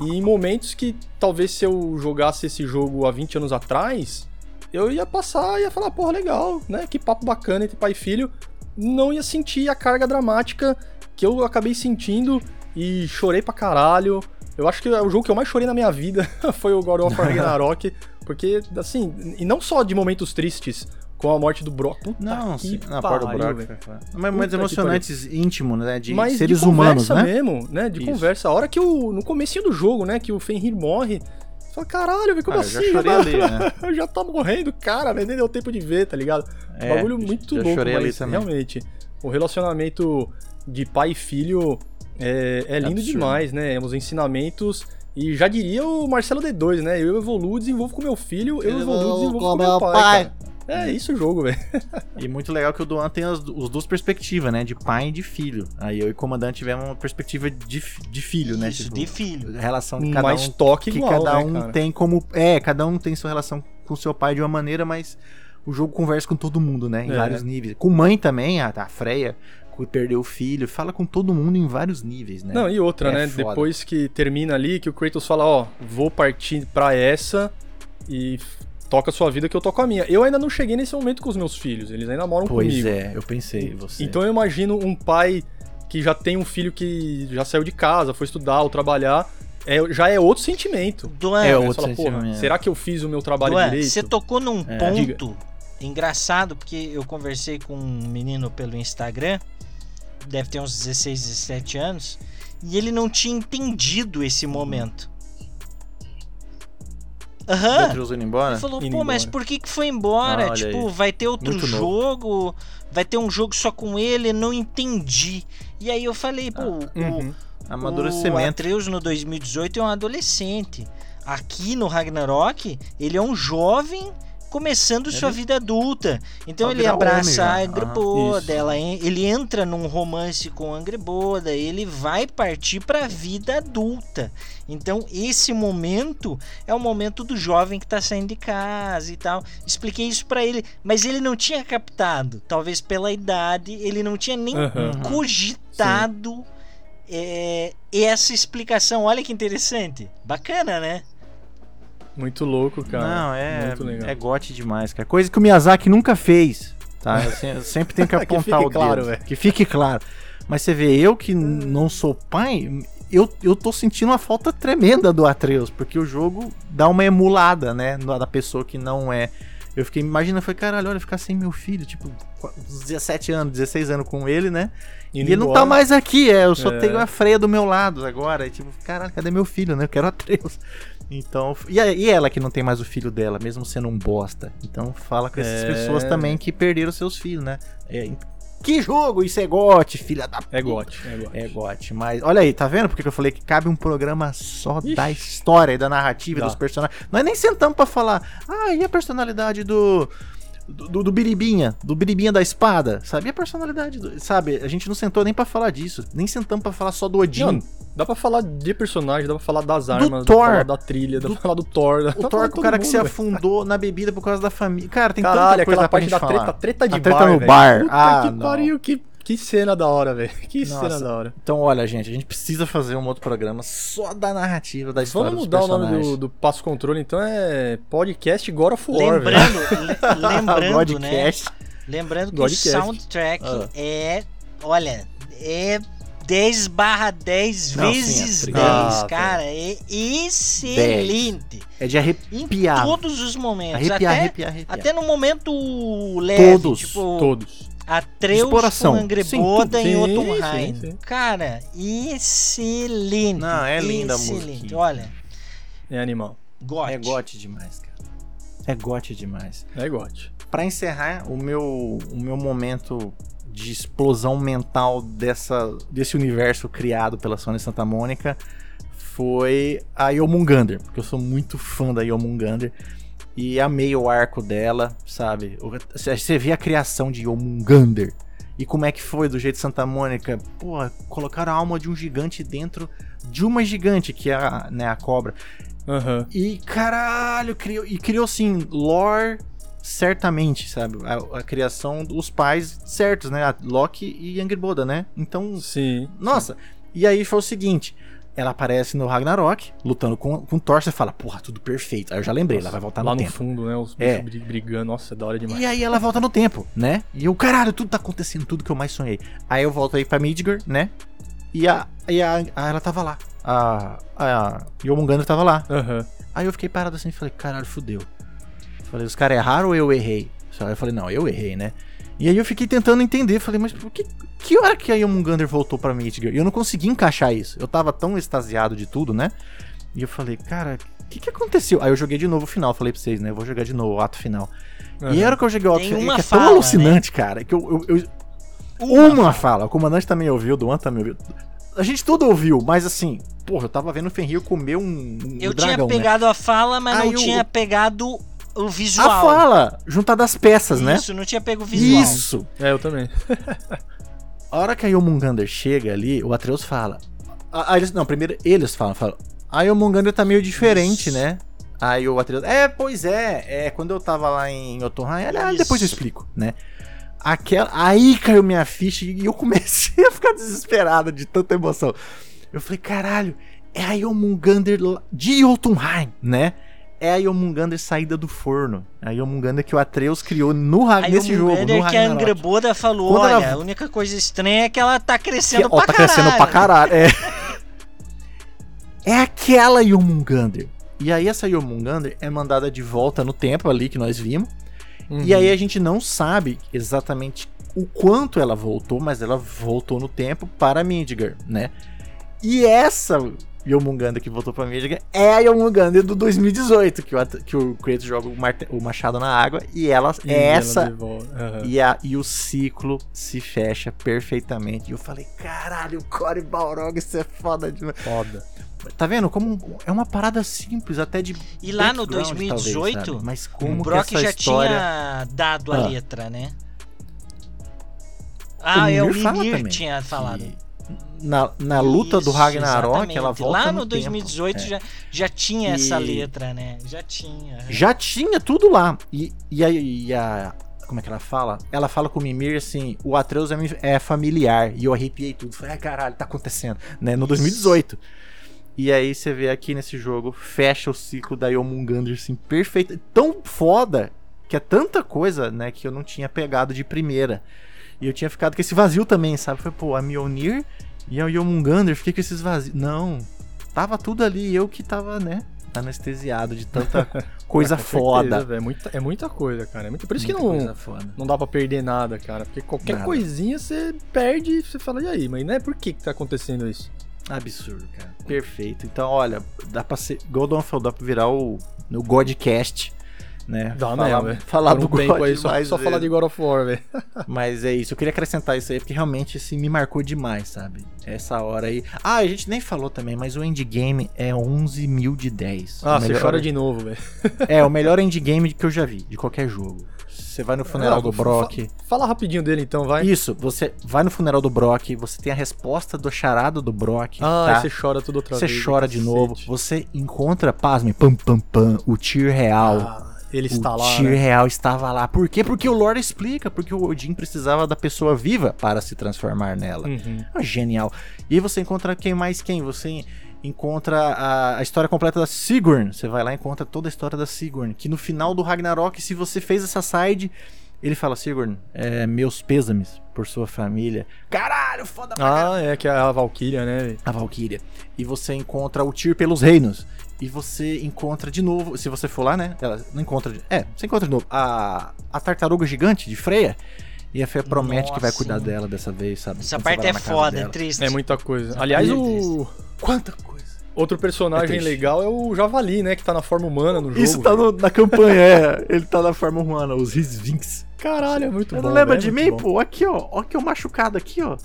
e em momentos que talvez se eu jogasse esse jogo há 20 anos atrás, eu ia passar e ia falar, porra, legal, né? Que papo bacana entre pai e filho. Não ia sentir a carga dramática que eu acabei sentindo e chorei pra caralho. Eu acho que o jogo que eu mais chorei na minha vida foi o God of War Ragnarok, porque, assim, e não só de momentos tristes, com a morte do Brock. Puta não, que sim, na parte do Brock. Mas momentos emocionantes íntimos, né? De Mas seres de humanos, conversa né? mesmo, né? De Isso. conversa. A hora que o. No comecinho do jogo, né? Que o Fenrir morre. Você fala, caralho, velho, como Ah, eu assim? já chorei tá- ali, né? Eu já tá morrendo, cara, velho. Nem deu tempo de ver, tá ligado? É, Bagulho muito já louco, chorei ali mas também. realmente. O relacionamento de pai e filho é, é lindo Absurdo. demais, né? Os ensinamentos. E já diria o Marcelo D2, né? Eu evoluo, desenvolvo com meu filho, eu evoluo, desenvolvo com meu pai. cara. É isso o jogo, velho. E muito legal que o Duan tem as, os duas perspectivas, né? De pai e de filho. Aí eu e o comandante tivemos uma perspectiva de, de filho, né? Isso, de filho. A relação que cada Mais um, toque que igual, cada né, um cara? tem como. É, cada um tem sua relação com seu pai de uma maneira, mas o jogo conversa com todo mundo, né? Em É. vários níveis. Com mãe também, a, a Freya, que perdeu o filho, fala com todo mundo em vários níveis, né? Não, e outra, É né? foda. Depois que termina ali, que o Kratos fala, ó, vou partir pra essa e toca a sua vida que eu toco a minha. Eu ainda não cheguei nesse momento com os meus filhos, eles ainda moram pois comigo. é, eu pensei, você. Então eu imagino um pai que já tem um filho que já saiu de casa, foi estudar ou trabalhar, é, já é outro sentimento. Duan, É outro você fala, porra, sentimento. será que eu fiz o meu trabalho Duan, direito? você tocou num É. ponto engraçado, porque eu conversei com um menino pelo Instagram, deve ter uns 16, 17 anos, e ele não tinha entendido esse momento. O Aham. Indo embora? Ele falou, Indo pô, mas embora. por que que foi embora? Ah, tipo, aí. vai ter outro Muito novo. jogo, vai ter um jogo só com ele, não entendi. E aí eu falei, pô, o- Uhum. o Amadurecimento. Atreus no 2018 é um adolescente. Aqui no Ragnarok, ele é um jovem começando sua vida adulta. Então ele abraça a Angreboda, Isso. ela en- ele entra num romance com a Angreboda, ele vai partir para a vida adulta. Então esse momento é o momento do jovem que tá saindo de casa e tal. Expliquei isso para ele, mas ele não tinha captado, talvez pela idade, ele não tinha nem Aham. cogitado é, essa explicação. Olha que interessante. Bacana, né? Muito louco, cara. Não, é, Muito legal. é gote demais, cara. Coisa que o Miyazaki nunca fez, tá? Eu, se- eu sempre tenho que Que apontar fique o dedo. claro, velho. Que fique claro. Mas você vê, eu que não sou pai, eu, eu tô sentindo uma falta tremenda do Atreus, porque o jogo dá uma emulada, né, da pessoa que não é. Eu fiquei, imagina, foi caralho, olha, ficar sem meu filho, tipo, com uns 17 anos, 16 anos com ele, né? E Indo ele não tá mais aqui, é, eu só É. tenho a freia do meu lado agora. E, tipo, caralho, cadê meu filho, né? Eu quero Atreus. Então, e, e ela que não tem mais o filho dela, mesmo sendo um bosta. Então, fala com essas É. pessoas também que perderam seus filhos, né? É, que jogo? Isso é gote, filha da É puta. gote, é gote. É gote, mas olha aí, tá vendo porque que eu falei que cabe um programa só Ixi. da história e da narrativa Dá. dos personagens. Nós nem sentamos pra falar, ah, e a personalidade do. Do, do Biribinha, do Biribinha da espada, sabe? E a personalidade, do- sabe? A gente não sentou nem pra falar disso, nem sentamos pra falar só do Odin. Não, dá pra falar de personagem, dá pra falar das armas, dá Thor. pra falar da trilha, dá Do- pra falar do Thor. Dá o Thor, é o cara que se mundo, afundou na bebida por causa da família. Cara, tem Caralho, tanta coisa aquela pra parte gente da falar. treta, treta de A treta bar, no velho. bar. Puta Ah, que não. pariu, que, que cena da hora, velho. Que Nossa. cena da hora. Então, olha, gente, a gente precisa fazer um outro programa só da narrativa, da história Vamos dos mudar o nome do, do Passo Controle, então é podcast God of War, velho. Lembrando, le- lembrando, né? Podcast. Lembrando que Godcast. o soundtrack Ah. é, olha, é 10 barra 10 Não, sim, vezes é 10, obrigado. cara. É excelente. É de Em arrepiar. todos os momentos. Arrepiar, até, arrepiar, arrepiar. até no momento leve. Todos, tipo, Todos. Atreus Exploração. com Angreboda em tudo. Jotunheim. Sim. Cara, excelente. Não, é linda a música. Olha, É animal. gote. É gote demais, cara. É gote demais. É gote. Pra encerrar, o meu, o meu momento de explosão mental dessa, desse universo criado pela Sony Santa Mônica foi a Yomungander, porque eu sou muito fã da Yomungander e amei o arco dela, sabe? Você vê a criação de Yomungander e como é que foi do jeito de Santa Mônica, pô, colocaram a alma de um gigante dentro de uma gigante, que é a, né, a cobra. Aham. E caralho, criou, e criou assim, lore certamente, sabe? A, a criação dos pais certos, né? A Loki e Angrboda, né? Então, Sim. nossa. E aí foi o seguinte. Ela aparece no Ragnarok, lutando com, com Thor, você fala, porra, tudo perfeito. Aí eu já lembrei, ela vai voltar Lá no no tempo. fundo, né? Os É. bichos bri- brigando. Nossa, é da hora demais. E aí ela volta no tempo, né? E eu, caralho, tudo tá acontecendo, tudo que eu mais sonhei. Aí eu volto aí pra Midgard, né? E a, e a, a- ela tava lá. A, a Yomungandr tava lá. Aham. Aí eu fiquei parado assim e falei, caralho, fudeu. Falei, os caras erraram ou eu errei? Aí eu falei, não, eu errei, né? E aí eu fiquei tentando entender, falei, mas por que, que hora que a Yomungandr voltou pra Midgard? E eu não consegui encaixar isso. Eu tava tão extasiado de tudo, né? E eu falei, cara, o que que aconteceu? Aí eu joguei de novo o final, falei pra vocês, né? Eu vou jogar de novo o ato final. aham. E a hora que eu joguei o ato final, uma que é tão fala, alucinante, cara, que eu... eu- eu- uma, fala. o comandante também ouviu, o Duan também ouviu. A gente tudo ouviu, mas assim, porra, eu tava vendo o Fenrir comer um, um Eu dragão, tinha né? pegado a fala, mas Aí não o- tinha pegado o visual. A fala, juntada das peças, né? Isso, não tinha pego o visual. Isso. É, eu também. A hora que a Yomungander chega ali, o Atreus fala. Ah, eles, não, primeiro eles falam, falam. A Yomungander tá meio diferente, Isso. né? Aí o Atreus. É, pois é. É, quando eu tava lá em Otorran, ah, depois eu Isso. explico, né? Aquela, aí caiu minha ficha e eu comecei a ficar desesperado de tanta emoção. Eu falei, caralho, é a Yomungander de Jotunheim, né? É a Yomungander saída do forno. A Yomungander que o Atreus criou no, Aí nesse jogo, no Mugander que a Ragnarok. Angreboda falou, Quando olha, ela- a única coisa estranha é que ela tá Que, crescendo ó, pra tá caralho. crescendo pra caralho. É. é aquela Yomungander. E aí essa Yomungander é mandada de volta no tempo ali que nós vimos. Uhum. E aí a gente não sabe exatamente o quanto ela voltou, mas ela voltou no tempo para Midgard, né? E essa Yomungander que voltou para Midgard é a Yomungander do 2018, que o, que o Kratos joga o, o machado na água e ela E é ela essa. Aham. e, a, e o ciclo se fecha perfeitamente. E eu falei, caralho, Core Balrog, isso é foda demais. Foda. Tá vendo? Como é uma parada simples, até de. E lá no background, 2018, talvez? Mas o como Brock que essa já história. tinha dado a Ah. letra, né? Ah, é o Mimir tinha falado. que Na, na luta do Isso, Ragnarok, exatamente. ela volta Lá no no tempo. 2018 É. já, já tinha essa E- letra, né? Já tinha. Já tinha tudo lá. E, e, a, e a- Como é que ela fala? Ela fala com o Mimir assim: o Atreus é, é familiar. E eu arrepiei tudo. Falei, ai caralho, tá acontecendo. Né? No 2018. E aí você vê aqui nesse jogo, fecha o ciclo da Yomungander assim, perfeito. Tão foda que é tanta coisa, né, que eu não tinha pegado de primeira. E eu tinha ficado com esse vazio também, sabe? Foi, pô, a Mjolnir e a Yomungander, fiquei com esses vazios. Não, tava tudo ali, eu que tava, né, anestesiado de tanta coisa foda. certeza. É muita, é muita coisa, cara. É muito, por isso que Muita não, coisa foda. não dá pra perder nada, cara. Porque qualquer Nada. coisinha você perde e você fala, e aí? Mas né, por que que tá acontecendo isso? Absurdo, cara. Perfeito. Então, olha, dá pra ser. Golden dá pra virar o, o Godcast, né? Dá falar, mesmo. Falar Por do um tempo God aí, só, só falar de. God of War, velho. Mas é isso, eu queria acrescentar isso aí, porque realmente assim, me marcou demais, sabe? Essa hora aí. Ah, a gente nem falou também, mas o endgame é 11 mil de 10. Ah, O você melhor- chora de novo, velho. É, o melhor endgame que eu já vi, de qualquer jogo. Você vai no funeral Ah, do fa- Brock. Fala rapidinho dele então, vai. Isso, você vai no funeral do Brock, você tem a resposta do charado do Brock. Ah, tá? você chora tudo outra Você vez. chora de novo, você encontra, pasme, pam pam pam, o Tyr real. Ah, ele o está lá, Tyr né? real estava lá. Por quê? Porque o lore explica, porque o Odin precisava da pessoa viva para se transformar nela. Uhum. Ah, genial. E aí você encontra quem mais quem? Você encontra a, a história completa da Sigrun. Você vai lá e encontra toda a história da Sigrun. Que no final do Ragnarok, se você fez essa side, ele fala: Sigrun, é, meus pêsames por sua família. Caralho, foda pra caralho. Ah, é que é a Valkyria, né? A Valkyria. E você encontra o Tyr pelos reinos. E você encontra de novo, se você for lá, né? Ela não encontra. É, você encontra de novo a, a tartaruga gigante de Freya. E a Freya promete que vai Nossa, cuidar dela dessa vez, sabe? Essa Quando parte é foda, é dela. triste. É muita coisa. Essa Aliás, é o Quanta coisa! outro É personagem triste. legal é o Javali, né? Que tá na forma humana no jogo. Isso tá velho. no- na campanha, é. Ele tá na forma humana, os Rizvinks. Caralho, é muito Eu bom. não lembra velho, de é mim, pô? Aqui, ó. Ó que eu machucado aqui, ó.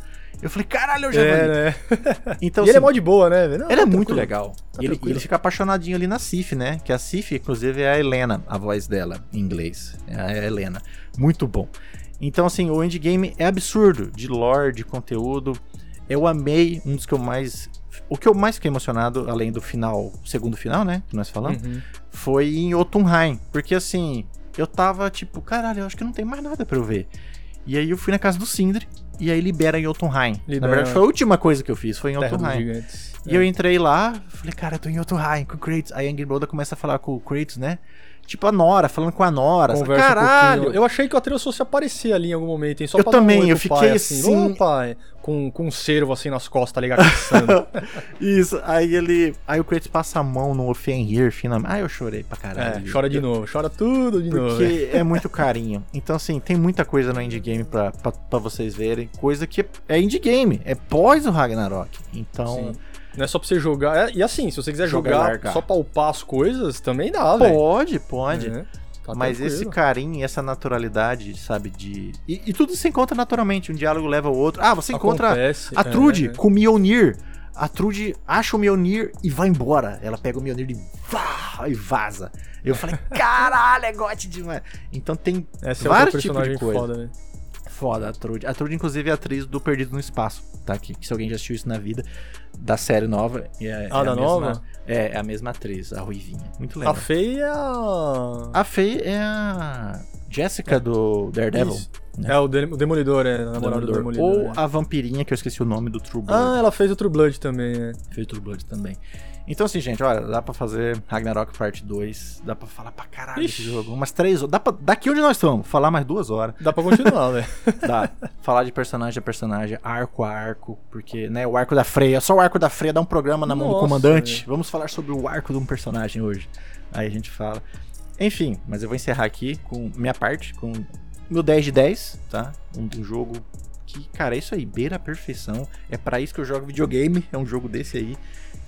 Eu falei, caralho, eu já É, né? Então, e ele é assim, mó de boa, né? Não, Ele é tá muito legal. Tá ele, ele fica apaixonadinho ali na Sif, né? Que a Sif, inclusive, é a Helena, a voz dela em inglês. É a Helena. Muito bom. Então, assim, o endgame é absurdo de lore, de conteúdo. Eu amei um dos que eu mais. O que eu mais fiquei emocionado, além do final, segundo final, né? Que nós falamos, Uhum. foi em Jotunheim. Porque, assim, eu tava tipo, caralho, eu acho que não tem mais nada pra eu ver. E aí eu fui na casa do Sindri, e aí libera em Jotunheim. Na Libera. verdade, foi a última coisa que eu fiz, foi em Jotunheim. E eu entrei lá, falei, cara, eu tô em Jotunheim com o Kratos. Aí a Angry Broda começa a falar com o Kratos, né? Tipo a Nora, falando com a Nora. Conversa um Caralho! pouquinho. eu achei que o Atreus fosse aparecer ali em algum momento, hein? Só Eu um também, oi eu pro pai, fiquei assim. assim- Ô, pai, com, com um cervo assim nas costas, tá ligado? Isso, aí ele. Aí o Kratos passa a mão no Fenrir, finalmente. Ah, eu chorei pra é, caralho. chora de novo, chora tudo de novo. velho. Porque é muito carinho. Então, assim, tem muita coisa no indie game pra, pra, pra vocês verem. Coisa que é indie game, é pós o Ragnarok. Então, Sim. Não é só pra você jogar. é- e assim, se você quiser Jogar jogar só pra upar as coisas, também dá, velho. pode, pode. É, tá Mas tranquilo. esse carinho essa naturalidade, sabe, de. E, e tudo se encontra naturalmente, um diálogo leva ao outro. Ah, você encontra Acontece, a é, Trude é. com o Mjolnir. A Trude acha o Mjolnir e vai embora. Ela pega o Mjolnir e, vá, e vaza. Eu falei, caralho, é gote demais. Então tem Essa é vários outra tipos de coisa. foda, né? Foda, a Trude. A Trude, inclusive, é a atriz do Perdido no Espaço, tá? Que, que se alguém já assistiu isso na vida, da série nova. É, Ah, é da a mesma, nova? É, é a mesma atriz, a Ruivinha. Muito A legal. Faye é a. A Faye é a Jessica do Daredevil. Isso. É o, o Demolidor, é, a namorada do Demolidor. Ou é. a vampirinha, que eu esqueci o nome do True Blood. Ah, ela fez o True Blood também, é. Fez True Blood também. Então, assim, gente, olha, dá pra fazer Ragnarok Parte 2. Dá pra falar pra caralho Ixi. desse jogo. Umas três horas. Dá pra, daqui onde nós estamos, falar mais duas horas. Dá pra continuar, velho. Dá. falar de personagem a personagem, arco a arco. Porque, né, o arco da Freya. Só o arco da Freya dá um programa na mão do Nossa, comandante. velho. Vamos falar sobre o arco de um personagem hoje. Aí a gente fala. Enfim, mas eu vou encerrar aqui com minha parte, com meu 10 de 10, tá? Um, um jogo que, cara, é isso aí, beira a perfeição. É pra isso que eu jogo videogame, é um jogo desse aí.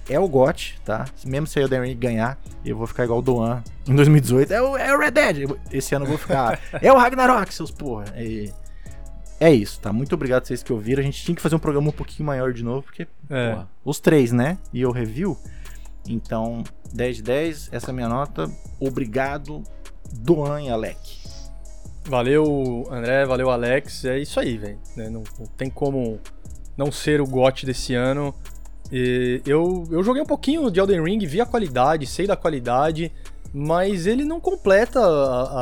É o GOT, tá? Mesmo se Elden Ring ganhar, eu vou ficar igual o Doan em 2018. É o, é o Red Dead. Esse ano eu vou ficar. é o Ragnarok, seus porra. É, é isso, tá? Muito obrigado a vocês que ouviram. A gente tinha que fazer um programa um pouquinho maior de novo, porque, É. porra, os três, né? E eu review. Então, 10 de 10, essa é a minha nota. Obrigado, Doan e Alec. Valeu, André, valeu, Alex. É isso aí, velho. né? Não, não tem como não ser o GOT desse ano. E eu, eu joguei um pouquinho de Elden Ring, vi a qualidade, sei da qualidade, mas ele não completa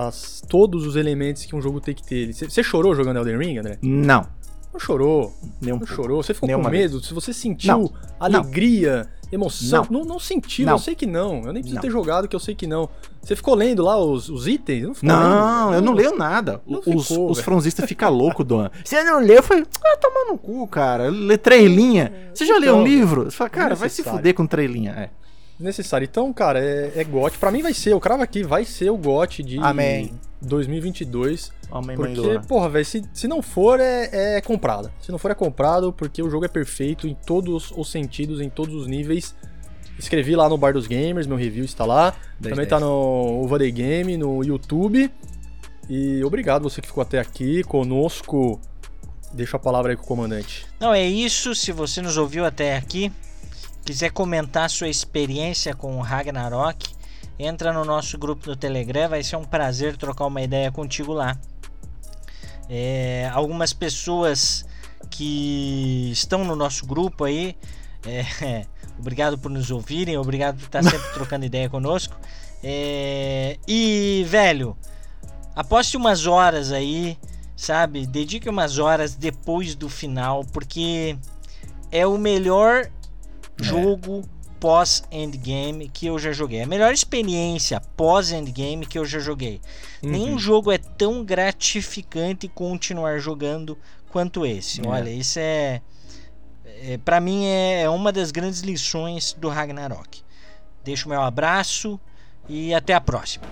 as, todos os elementos que um jogo tem que ter. Você chorou jogando Elden Ring, André? Não, Não chorou, nem um não pouco. chorou. Você ficou com medo? Se você sentiu Não, alegria, emoção, não, não, sentiu, Não. eu sei que não. Eu nem preciso Não. ter jogado, que eu sei que não. Você ficou lendo lá os, os itens? Não, Não, lendo? eu não leio nada. Não os ficou, os franzistas ficam loucos, Doan. Você não leu? Eu falei, ah, toma no cu, cara. Lê três linhas. Você já leu um Então, livro? Você fala, cara, vai se fuder com três linhas. É. Necessário. Então, cara, é, é GOT. Pra mim vai ser, eu cravo aqui, vai ser o GOT de Amém. 2022. Homem, mãe, Porque, Doan. porra, velho, se, se não for, é, é comprado. Se não for, é comprado, porque o jogo é perfeito em todos os sentidos, em todos os níveis. Escrevi lá no Bar dos Gamers, meu review está lá. 10, Também 10. tá no Uva Day Game, no YouTube. E obrigado você que ficou até aqui conosco. Deixa a palavra aí com o comandante. Não, é isso. Se você nos ouviu até aqui, quiser comentar sua experiência com o Ragnarok, entra no nosso grupo no Telegram. Vai ser um prazer trocar uma ideia contigo lá. É, algumas pessoas que estão no nosso grupo aí, é, obrigado por nos ouvirem, obrigado por estar sempre trocando ideia conosco. É, e, velho, aposte umas horas aí, sabe? Dedique umas horas depois do final, porque é o melhor jogo pós-endgame que eu já joguei. A melhor experiência pós-endgame que eu já joguei. Nenhum jogo é tão gratificante continuar jogando quanto esse. É. Olha, isso é, é para mim é, é uma das grandes lições do Ragnarok. Deixo o meu abraço e até a próxima.